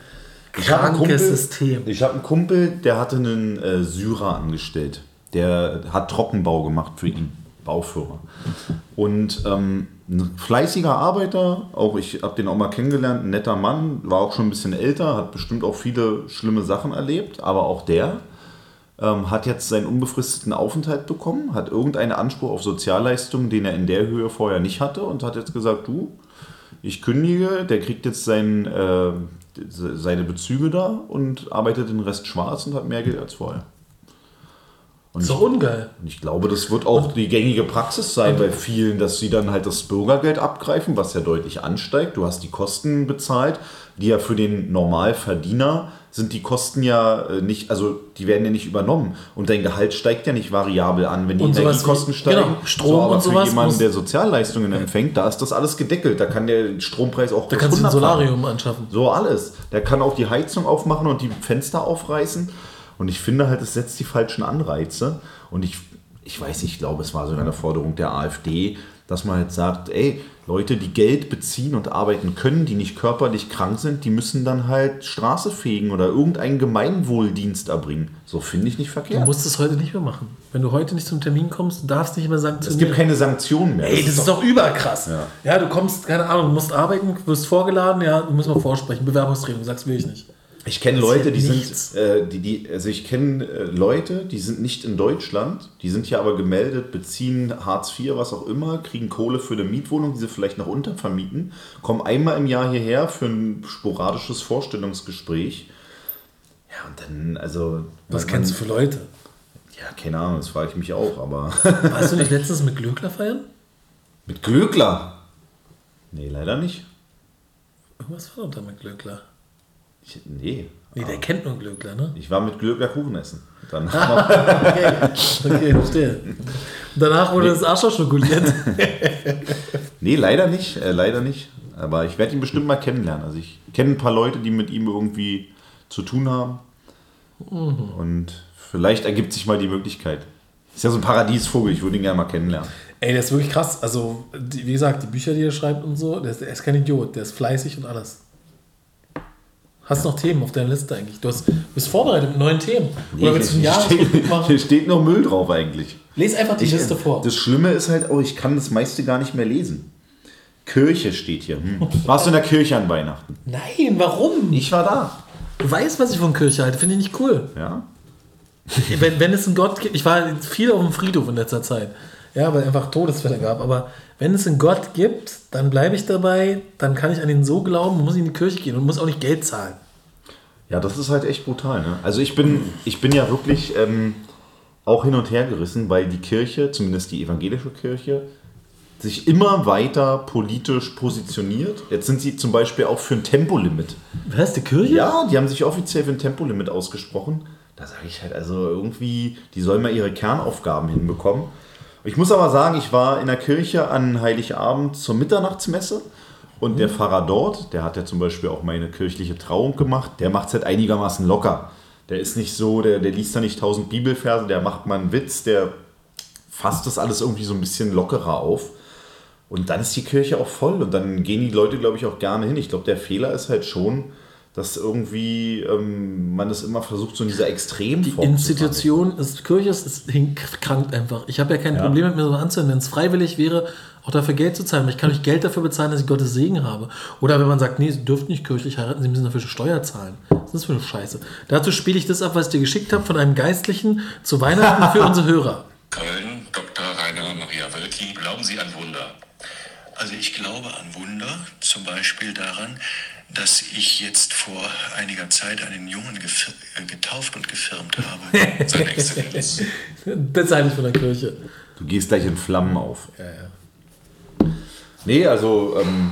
Ich habe einen Kumpel, System. ich hab einen Kumpel, der hatte einen äh, Syrer angestellt. Der hat Trockenbau gemacht für ihn, Baufirma. Und ähm, ein fleißiger Arbeiter, auch ich habe den auch mal kennengelernt, ein netter Mann, war auch schon ein bisschen älter, hat bestimmt auch viele schlimme Sachen erlebt, aber auch der ähm, hat jetzt seinen unbefristeten Aufenthalt bekommen, hat irgendeinen Anspruch auf Sozialleistungen, den er in der Höhe vorher nicht hatte und hat jetzt gesagt, du, ich kündige, der kriegt jetzt sein, äh, seine Bezüge da und arbeitet den Rest schwarz und hat mehr Geld als vorher. Und doch ungeil. und ich glaube, das wird auch die gängige Praxis sein bei vielen, dass sie dann halt das Bürgergeld abgreifen, was ja deutlich ansteigt. Du hast die Kosten bezahlt, die ja für den Normalverdiener sind die Kosten ja äh, nicht, also die werden ja nicht übernommen. Und dein Gehalt steigt ja nicht variabel an, wenn die Und Energiekosten wie- steigen. genau, Strom so, aber und für sowas jemanden, der Sozialleistungen empfängt, da ist das alles gedeckelt. Da kann der Strompreis auch Da kannst du ein 100 fahren. Solarium anschaffen. So alles. Der kann auch die Heizung aufmachen und die Fenster aufreißen. Und ich finde halt, es setzt die falschen Anreize. Und ich, ich weiß, ich glaube, es war sogar eine Forderung der AfD, dass man halt sagt, ey, Leute, die Geld beziehen und arbeiten können, die nicht körperlich krank sind, die müssen dann halt Straße fegen oder irgendeinen Gemeinwohldienst erbringen. So finde ich nicht Du verkehrt. musst es heute nicht mehr machen. Wenn du heute nicht zum Termin kommst, du darfst nicht mehr Es sanktionieren. gibt keine Sanktionen mehr. Ey, das ist doch überkrass. Ja. Ja. du kommst, keine Ahnung, du musst arbeiten, wirst vorgeladen, ja, du musst mal vorsprechen, Bewerbungstraining, du sagst, will ich nicht. Ich kenne Leute, die nichts. sind, äh, die, die, also ich kenne äh, Leute, die sind nicht in Deutschland, die sind hier aber gemeldet, beziehen Hartz IV, was auch immer, kriegen Kohle für eine Mietwohnung, die sie vielleicht noch untervermieten, kommen einmal im Jahr hierher für ein sporadisches Vorstellungsgespräch. Ja, und dann, also. Was man- kennst du für Leute? Ja, keine Ahnung, das frage ich mich auch, aber. Warst du nicht letztens mit Glöckler feiern? Mit Glöckler? Nee, leider nicht. Irgendwas war doch da mit Glöckler. Ich, nee. Nee, der kennt nur Glöckler, ne? Ich war mit Glöckler Kuchen essen. Dann Okay, okay, verstehe. Danach wurde das Arschloch schokoliert. Nee, leider nicht, äh, leider nicht. Aber ich werde ihn bestimmt mal kennenlernen. Also ich kenne ein paar Leute, die mit ihm irgendwie zu tun haben. Und vielleicht ergibt sich mal die Möglichkeit. Ist ja so ein Paradiesvogel, ich würde ihn gerne mal kennenlernen. Ey, der ist wirklich krass. Also, wie gesagt, die Bücher, die er schreibt und so, der ist, der ist kein Idiot, der ist fleißig und alles. Hast du noch Themen auf deiner Liste eigentlich? Du hast, bist vorbereitet mit neuen Themen. Oder willst du hier, Jahresrückblick steht, machen? hier steht noch Müll drauf eigentlich. Lies einfach die Ich- Liste vor. Das Schlimme ist halt, oh, ich kann das meiste gar nicht mehr lesen. Kirche steht hier. Hm. Warst du in der Kirche an Weihnachten? Nein, warum? Ich war da. Du weißt, was ich von Kirche halte. Finde ich nicht cool. Ja. wenn, wenn es einen Gott gibt, ich war viel auf dem Friedhof in letzter Zeit, ja, weil einfach Todesfälle gab, aber wenn es einen Gott gibt, dann bleibe ich dabei, dann kann ich an ihn so glauben, muss ich in die Kirche gehen und muss auch nicht Geld zahlen. Ja, das ist halt echt brutal. Ne? Also ich bin, ich bin ja wirklich ähm, auch hin und her gerissen, weil die Kirche, zumindest die evangelische Kirche, sich immer weiter politisch positioniert. Jetzt sind sie zum Beispiel auch für ein Tempolimit. Was, die Kirche? Ja, die haben sich offiziell für ein Tempolimit ausgesprochen. Da sage ich halt, also irgendwie, die sollen mal ihre Kernaufgaben hinbekommen. Ich muss aber sagen, ich war in der Kirche an Heiligabend zur Mitternachtsmesse und der Pfarrer dort, der hat ja zum Beispiel auch meine kirchliche Trauung gemacht, der macht es halt einigermaßen locker. Der ist nicht so, der, der liest da nicht tausend Bibelverse, der macht mal einen Witz, der fasst das alles irgendwie so ein bisschen lockerer auf. Und dann ist die Kirche auch voll und dann gehen die Leute, glaube ich, auch gerne hin. Ich glaube, der Fehler ist halt schon, dass irgendwie ähm, man das immer versucht, so in dieser Extremform Die Institution ist, Kirche ist, ist krankt einfach. Ich habe ja kein Ja. Problem mit mir so anzuhören, wenn es freiwillig wäre, auch dafür Geld zu zahlen. Ich kann euch Geld dafür bezahlen, dass ich Gottes Segen habe. Oder wenn man sagt, nee, Sie dürfen nicht kirchlich heiraten, Sie müssen dafür Steuer zahlen. Was ist das für eine Scheiße? Dazu spiele ich das ab, was ich dir geschickt habe von einem Geistlichen zu Weihnachten für unsere Hörer. Köln, Dr. Rainer Maria Wölki. Glauben Sie an Wunder? Also ich glaube an Wunder, zum Beispiel daran, dass ich jetzt vor einiger Zeit einen Jungen äh, getauft und gefirmt habe. Seine Exzellenz. Das halte ich von der Kirche. Du gehst gleich in Flammen auf. Nee, also ähm,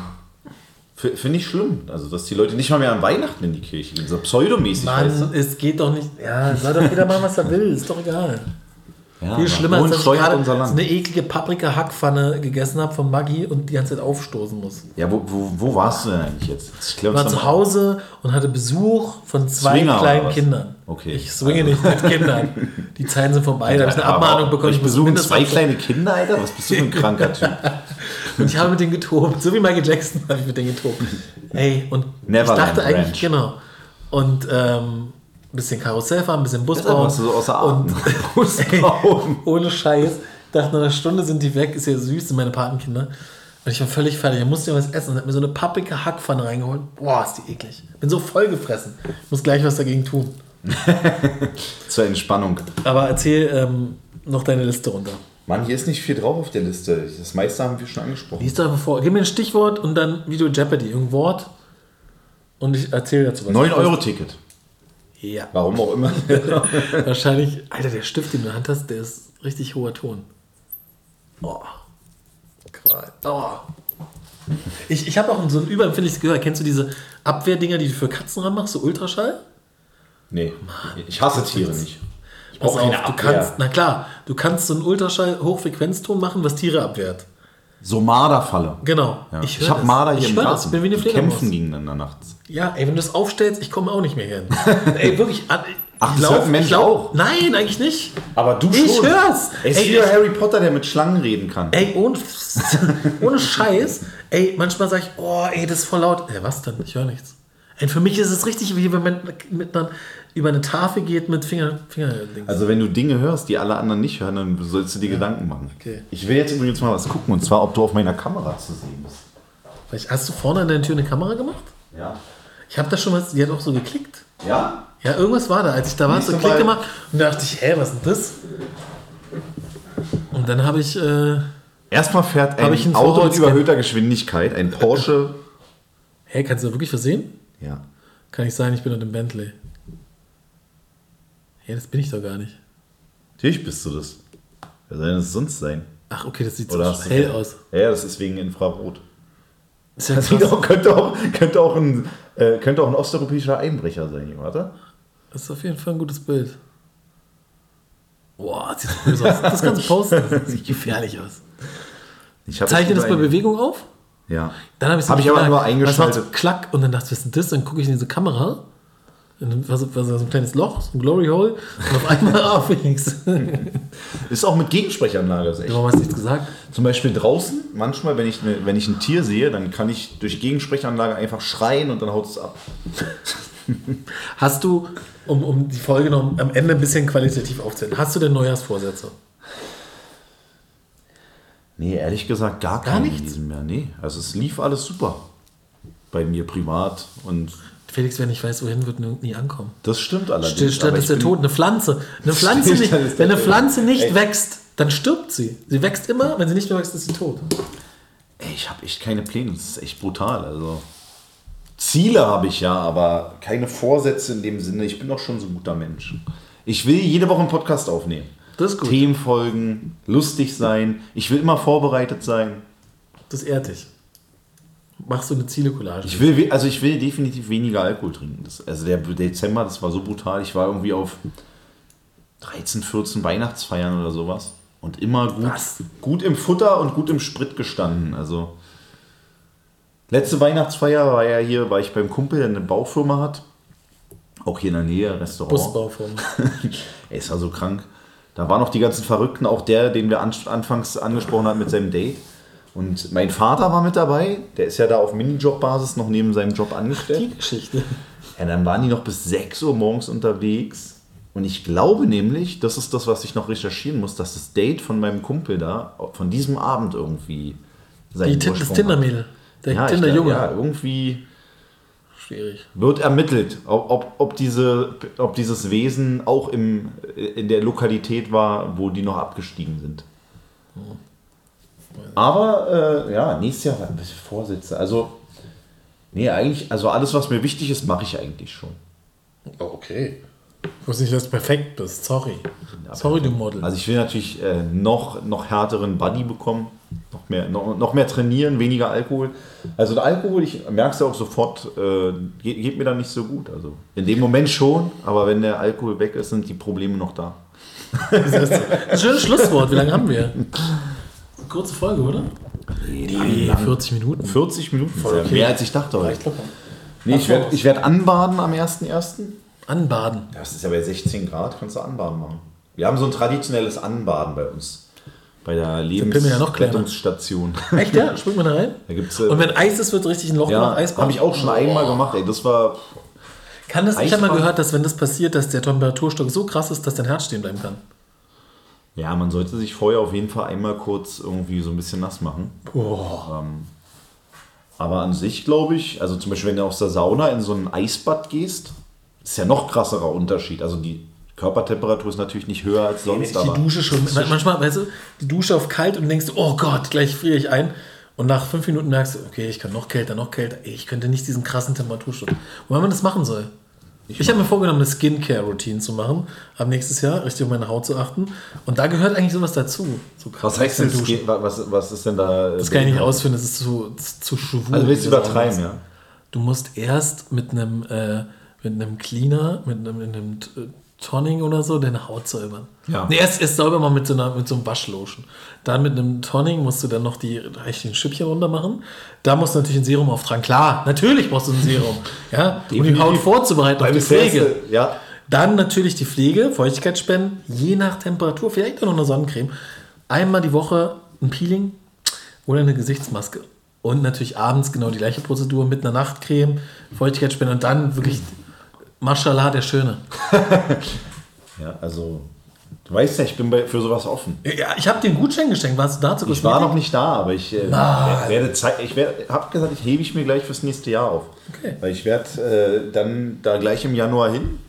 finde ich schlimm. Also, dass die Leute nicht mal mehr an Weihnachten in die Kirche gehen. So pseudomäßig. weißt Mann, es geht doch nicht. Ja, soll doch jeder machen, was er will. Ist doch egal. du? ja, Viel schlimmer ist, dass ich gerade eine eklige Paprika-Hackpfanne gegessen habe von Maggi und die ganze Zeit aufstoßen muss. Ja, wo, wo, wo warst du denn eigentlich jetzt? Ich glaub, Ich war zu Hause und hatte Besuch von zwei Swinger kleinen? Kindern. Okay. Ich swinge nicht mit Kindern. Die Zeiten sind vorbei. Da habe ich eine Abmahnung bekommen. Ich besuche zwei kleine Kinder, Alter. Was bist du für ein kranker Typ? Und ich habe mit denen getobt. So wie Michael Jackson habe ich mit denen getobt. Ey, und Neverland ich dachte eigentlich, Ranch. genau. Und ähm, ein bisschen Karussell fahren, ein bisschen Bus bauen. so außer Atem. Und Bus ey, ohne Scheiß. Dachte, nach einer Stunde sind die weg. Ist ja süß, sind meine Patenkinder. Und ich war völlig fertig. Ich musste ja was essen und hab mir so eine Paprika-Hackpfanne reingeholt. Boah, ist die eklig. Bin so voll gefressen. Muss gleich was dagegen tun. Zur Entspannung. Aber erzähl ähm, noch deine Liste runter. Mann, hier ist nicht viel drauf auf der Liste. Das meiste haben wir schon angesprochen. Lies doch einfach vor. Gib mir ein Stichwort und dann Video Jeopardy. Irgendein Wort. Und ich erzähle dazu was. 9-Euro-Ticket. Ja. Warum auch immer. Wahrscheinlich. Alter, der Stift, den du in der Hand hast, der ist richtig hoher Ton. Oh. Qual. Oh. Ich, ich habe auch so ein überempfindliches Gehör. Kennst du diese Abwehrdinger, die du für Katzen ranmachst, so Ultraschall? nee, ich hasse Tiere nicht. Ich brauche auf, keine du Abwehr. kannst, na klar, du kannst so einen Ultraschall-Hochfrequenzton machen, was Tiere abwehrt. So Marderfalle. Genau. Ja. Ich, hör habe. Marder hier ich im Garten. das. Ich bin wie eine Die kämpfen gegeneinander nachts. Ja, ey, wenn du das aufstellst, ich komme auch nicht mehr hin. ey, wirklich. Ach, ich das ein Mensch ich glaub- auch? Nein, eigentlich nicht. Aber du Ich schon. hör's. Er ist Ey, wie ich- Harry Potter, der mit Schlangen reden kann. Ey, ohne, ohne Scheiß. Ey, manchmal sage ich, oh, ey, das ist voll laut. Ey, was denn? Ich höre nichts. Ey, für mich ist es richtig, wie wenn man mit einer, über eine Tafel geht mit Finger, Finger Also wenn du Dinge hörst, die alle anderen nicht hören, dann sollst du dir Gedanken machen. Okay. Ich will jetzt übrigens mal was gucken, und zwar, ob du auf meiner Kamera zu sehen bist. Vielleicht hast du vorne an deiner Tür eine Kamera gemacht? Ja. Ich habe da schon was, die hat auch so geklickt. Ja? Ja, irgendwas war da. Als ich da war, hat so Klick mal. gemacht und da dachte ich, hä, was ist denn das? Und dann habe ich, äh, Erstmal fährt ein ein Auto mit überhöhter Geschwindigkeit, ein Porsche. hä, kannst du das wirklich versehen? Ja. Kann ich sagen, ich bin dort im Bentley. Hä, das bin ich doch gar nicht. Natürlich bist du das. Wer soll denn das sonst sein? Ach, okay, das sieht so Oder hell aus. Ja, das ist wegen Infrarot. Ja Das sieht auch, könnte, auch, könnte, auch ein, äh, könnte auch ein osteuropäischer Einbrecher sein, warte. Das ist auf jeden Fall ein gutes Bild. Boah, das sieht so böse aus. Das kannst du posten. Das sieht gefährlich aus. Zeichne das bei Bewegung auf? Ja. Dann habe ich Hab ich aber nur Das macht eingeschaltet. so klack und dann dachte ich, was ist denn das? Dann gucke ich in diese Kamera. Und dann war so, war so ein kleines Loch, so ein Glory Hole. Und auf einmal, ah, Felix. Ist auch mit Gegensprechanlage. Das ist echt. Warum hast du nichts gesagt? Zum Beispiel draußen, manchmal, wenn ich, ne, wenn ich ein Tier sehe, dann kann ich durch Gegensprechanlage einfach schreien und dann haut es ab. Hast du, um, um die Folge noch am Ende ein bisschen qualitativ aufzunehmen, hast du denn Neujahrsvorsätze? Nee, ehrlich gesagt, gar, Gar keine in nichts? diesem Jahr. Nee, also es lief alles super. Bei mir privat und Felix, wer nicht weiß, wohin, wird nie ankommen. das stimmt allerdings. Stillstand ist ich der Tod. Eine Pflanze. Eine Pflanze nicht, wenn eine. Pflanze nicht Ey. wächst, dann stirbt sie. Sie wächst immer, wenn sie nicht mehr wächst, ist sie tot. Ey, ich habe echt keine Pläne. Das ist echt brutal. Also Ziele habe ich ja, aber keine Vorsätze in dem Sinne. Ich bin doch schon so ein guter Mensch. Ich will jede Woche einen Podcast aufnehmen. Das ist gut. Themenfolgen, lustig sein. Ich will immer vorbereitet sein. Das ehrt dich. Machst du eine Ziele-Collage? Ich will, also ich will definitiv weniger Alkohol trinken. Das, also der Dezember, das war so brutal. Ich war irgendwie auf 13, 14 Weihnachtsfeiern oder sowas. Und immer gut, Was? gut im Futter und gut im Sprit gestanden. Also letzte Weihnachtsfeier war ja hier, war ich beim Kumpel, der eine Baufirma hat. Auch hier in der Nähe, Restaurant. Busbauform. Er ist also krank. Da waren noch die ganzen Verrückten, auch der, den wir an, anfangs angesprochen haben mit seinem Date. Und mein Vater war mit dabei. Der ist ja da auf Minijob-Basis noch neben seinem Job angestellt. Die Geschichte. Ja, dann waren die noch bis 6 Uhr morgens unterwegs. Und ich glaube nämlich, das ist das, was ich noch recherchieren muss, dass das Date von meinem Kumpel da, von diesem Abend irgendwie seinen Die das Ursprung hat. Tinder-Mädel. Der Ja, Tinder-Junge. Ja, irgendwie Schwierig. wird ermittelt, ob, ob, ob, diese, ob dieses Wesen auch im, in der Lokalität war, wo die noch abgestiegen sind. Aber äh, ja, nächstes Jahr ein bisschen Vorsitze. Also, nee, eigentlich, also alles, was mir wichtig ist, mache ich eigentlich schon. Oh, okay. Ich wusste nicht, dass du perfekt bist. Sorry. Sorry, du Model. Also ich will natürlich äh, noch, noch härteren Buddy bekommen, noch mehr, noch, noch mehr trainieren, weniger Alkohol. Also der Alkohol, ich merke es ja auch sofort, äh, geht, geht mir dann nicht so gut. Also in dem Moment schon, aber wenn der Alkohol weg ist, sind die Probleme noch da. Ein schönes Schlusswort. Wie lange haben wir? Kurze Folge, oder? Nee, 40 Minuten. 40 Minuten, Voll ist ja okay. mehr als ich dachte heute. Nee, ich werde ich werd anbaden am 1.1. Anbaden. Ja, es ist ja bei 16 Grad, kannst du Anbaden machen. Wir haben so ein traditionelles Anbaden bei uns. Bei der Pimmel ja. Lebensrettungsstation. Echt, ja? Springt man da rein? Da gibt's, äh, Und wenn Eis ist, wird richtig ein Loch ja, gemacht, Eisbahn? habe ich auch schon einmal gemacht. Ey, das war Kann das, ich habe mal gehört, dass wenn das passiert, dass der Temperaturstock so krass ist, dass dein Herz stehen bleiben kann. Ja, man sollte sich vorher auf jeden Fall einmal kurz irgendwie so ein bisschen nass machen. Boah. Aber an sich glaube ich, also zum Beispiel, wenn du aus der Sauna in so ein Eisbad gehst, ist ja noch krasserer Unterschied. Also die Körpertemperatur ist natürlich nicht höher als sonst, Die aber Dusche schon. Manchmal, weißt du, die Dusche auf kalt und denkst, oh Gott, gleich friere ich ein. Und nach fünf Minuten merkst du, okay, ich kann noch kälter, noch kälter. Ich könnte nicht diesen krassen Temperaturschutz. Und wenn man das machen soll. Ich, habe mir vorgenommen, eine Skincare-Routine zu machen, ab nächstes Jahr, richtig auf meine Haut zu achten. Und da gehört eigentlich sowas dazu. So was heißt denn, Duschen. was, was ist denn da? Das kann ich nicht ausführen, das ist zu, zu schwul. Also willst du übertreiben, ja? Du musst erst mit einem, äh, mit einem Cleaner, mit einem, mit einem Toning oder so, deine Haut säubern. Ja. Nee, erst, erst säuber mal mit so, einer, mit so einem Waschlotion. Dann mit einem Toning musst du dann noch die richtigen Schüppchen runter machen. Da musst du natürlich ein Serum auftragen. Klar, natürlich brauchst du ein Serum. ja, um die. Haut vorzubereiten auf die Pflege. äh, Ja, Dann natürlich die Pflege, Feuchtigkeit spenden, je nach Temperatur, vielleicht auch noch eine Sonnencreme. Einmal die Woche ein Peeling oder eine Gesichtsmaske. Und natürlich abends genau die gleiche Prozedur mit einer Nachtcreme, Feuchtigkeit spenden und dann wirklich Mashallah, der Schöne. ja, also du weißt ja, ich bin bei, für sowas offen. Ja, ich habe dir einen Gutschein geschenkt. Warst du dazu? Ich war noch nicht da, aber ich äh, werde Zeit. Ich habe gesagt, ich hebe ich mir gleich fürs nächste Jahr auf. Okay. Weil ich werde äh, dann da gleich im Januar hin.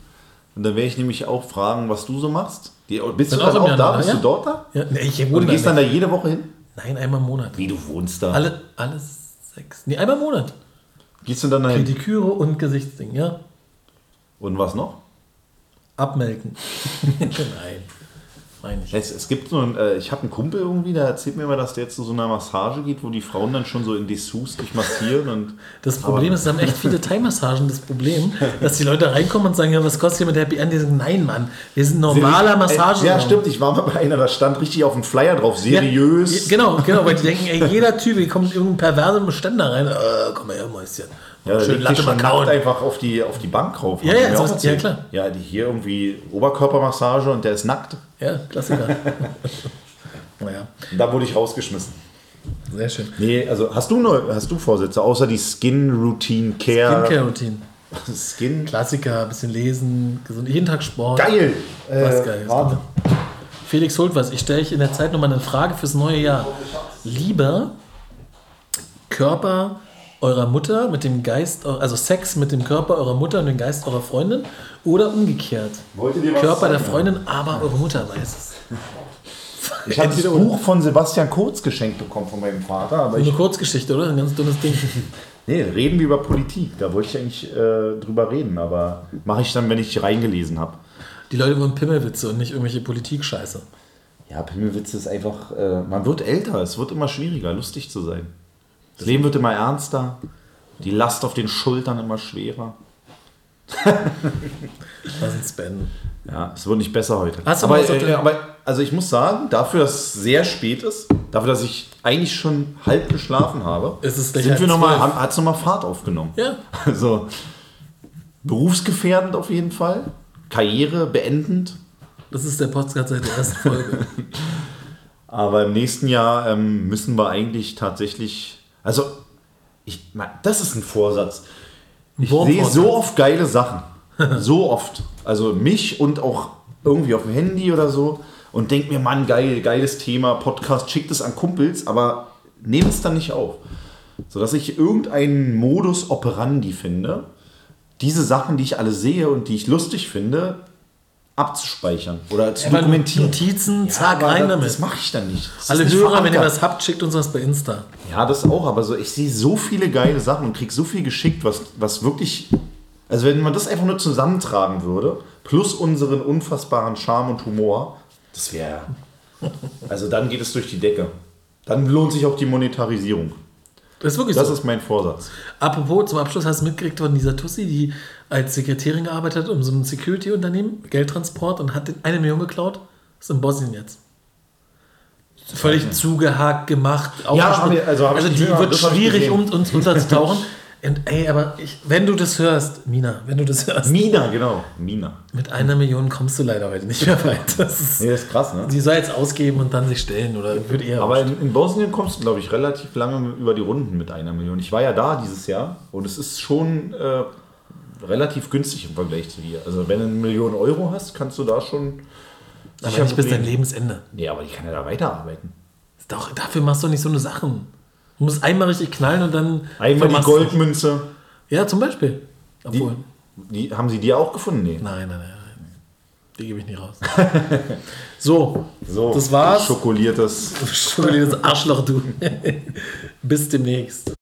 Und dann werde ich nämlich auch fragen, was du so machst. Die, bist Bin du dann auch Januar, da? Bist ja. du dort da? Ja, nee, ich Und wohne du gehst dann da da jede Woche hin? Nein, einmal im Monat. Wie du wohnst da? Alle, alles sechs. Nee, einmal im Monat. Gehst du dann dahin? Pediküre und Gesichtsding, ja. Und was noch? Abmelken. Nein. Es, es gibt so ein, äh, ich habe einen Kumpel irgendwie, der erzählt mir immer, dass der jetzt zu so einer Massage geht, wo die Frauen dann schon so in Dessous dich massieren und Das Problem ist, es haben echt viele Thai-Massagen das Problem, dass die Leute reinkommen und sagen, ja, was kostet hier mit Happy End? Die sagen, nein, Mann, wir sind normaler Massage. Ja, stimmt, ich war mal bei einer, da stand richtig auf dem Flyer drauf, seriös. Ja, genau, genau, weil die denken, ey, jeder Typ, hier kommt irgendein perverser Beständer rein. Äh, komm mal her, Mäuschen. Ja, Schön Latte schon mal nackt einfach auf die, auf die Bank rauf. Ja, ja, erzählt. ja, klar. Ja, die hier irgendwie Oberkörpermassage und der ist nackt. Ja, Klassiker. naja, da wurde ich rausgeschmissen. sehr schön. Nee, also hast du neu, hast du Vorsätze, außer die Skin Routine Care? Skincare-Routine. Skin. Klassiker, bisschen lesen, gesund, jeden Tag Sport. Geil! Äh, Was geil ist. warte. Felix holt was. Ich stelle euch in der Zeit nochmal eine Frage fürs neue Jahr. Lieber Körper eurer Mutter mit dem Geist, also Sex mit dem Körper eurer Mutter und dem Geist eurer Freundin oder umgekehrt? Körper der zeigen? Freundin, aber eure Mutter weiß es. Ich habe das. Buch von Sebastian Kurz geschenkt bekommen von meinem Vater, aber Eine ich, Kurzgeschichte, oder? Ein ganz dünnes Ding. nee, reden wir über Politik. Da wollte ich eigentlich äh, drüber reden, aber mache ich dann, wenn ich reingelesen habe. Die Leute wollen Pimmelwitze und nicht irgendwelche Politik-Scheiße. Ja, Pimmelwitze ist einfach, äh, man wird älter, es wird immer schwieriger, lustig zu sein. Das Leben wird immer ernster, die Last auf den Schultern immer schwerer. Was ein Span. Ja, es wird nicht besser heute. Hast du aber, äh, aber also ich muss sagen, dafür, dass es sehr spät ist, dafür, dass ich eigentlich schon halb geschlafen habe, sind wir noch mal, hat es nochmal Fahrt aufgenommen. Ja. Also berufsgefährdend auf jeden Fall, Karriere beendend, Das ist der Podcast seit der ersten Folge. aber im nächsten Jahr ähm, müssen wir eigentlich tatsächlich, also ich, das ist ein Vorsatz. Ich sehe so oft geile Sachen. So oft. Also mich und auch irgendwie auf dem Handy oder so. Und denke mir, Mann, geil, geiles Thema, Podcast, schickt es an Kumpels, aber nehmt es dann nicht auf. Sodass ich irgendeinen Modus operandi finde, diese Sachen, die ich alle sehe und die ich lustig finde, abzuspeichern oder zu Aber dokumentieren. Notizen, zack, aber rein das, damit. Das mache ich dann nicht. Das Alle nicht Hörer, wenn ihr was habt, schickt uns was bei Insta. Ja, das auch, aber so, ich sehe so viele geile Sachen und krieg so viel geschickt, was, was wirklich. Also, wenn man das einfach nur zusammentragen würde, plus unseren unfassbaren Charme und Humor, das wäre. Also, dann geht es durch die Decke. Dann lohnt sich auch die Monetarisierung. Das ist wirklich Das so. ist mein Vorsatz. Apropos, zum Abschluss hast du mitgekriegt von dieser Tussi, die als Sekretärin gearbeitet hat, um so ein Security-Unternehmen, Geldtransport und hat den eine Million geklaut. Ist in Bosnien jetzt. Völlig zugehakt gemacht. hab ich- also nicht die wird schwierig, um uns unterzutauchen. Und ey, aber ich, wenn du das hörst, Mina, wenn du das hörst, Mina, genau. Mina. mit einer Million kommst du leider heute nicht mehr weit. Das ist, Nee, das ist krass, ne? die soll jetzt ausgeben und dann sich stellen oder wird eher. Aber in, in Bosnien kommst du, glaube ich, relativ lange über die Runden mit einer Million. Ich war ja da dieses Jahr und es ist schon äh, relativ günstig im Vergleich zu hier. Also wenn du eine Million Euro hast, kannst du da schon. aber nicht bis dein. Lebensende. Nee, aber ich kann ja da weiterarbeiten. Doch, dafür machst du nicht so eine Sachen. Du musst einmal richtig knallen und dann. Einmal die du dich. Goldmünze. Ja, zum Beispiel. Die, Obwohl. die, haben sie dir auch gefunden? Nee. Nein, nein, nein, nein. Die gebe ich nicht raus. so, So, das war's. Schokoliertes. Schokoliertes Arschloch, du. Bis demnächst.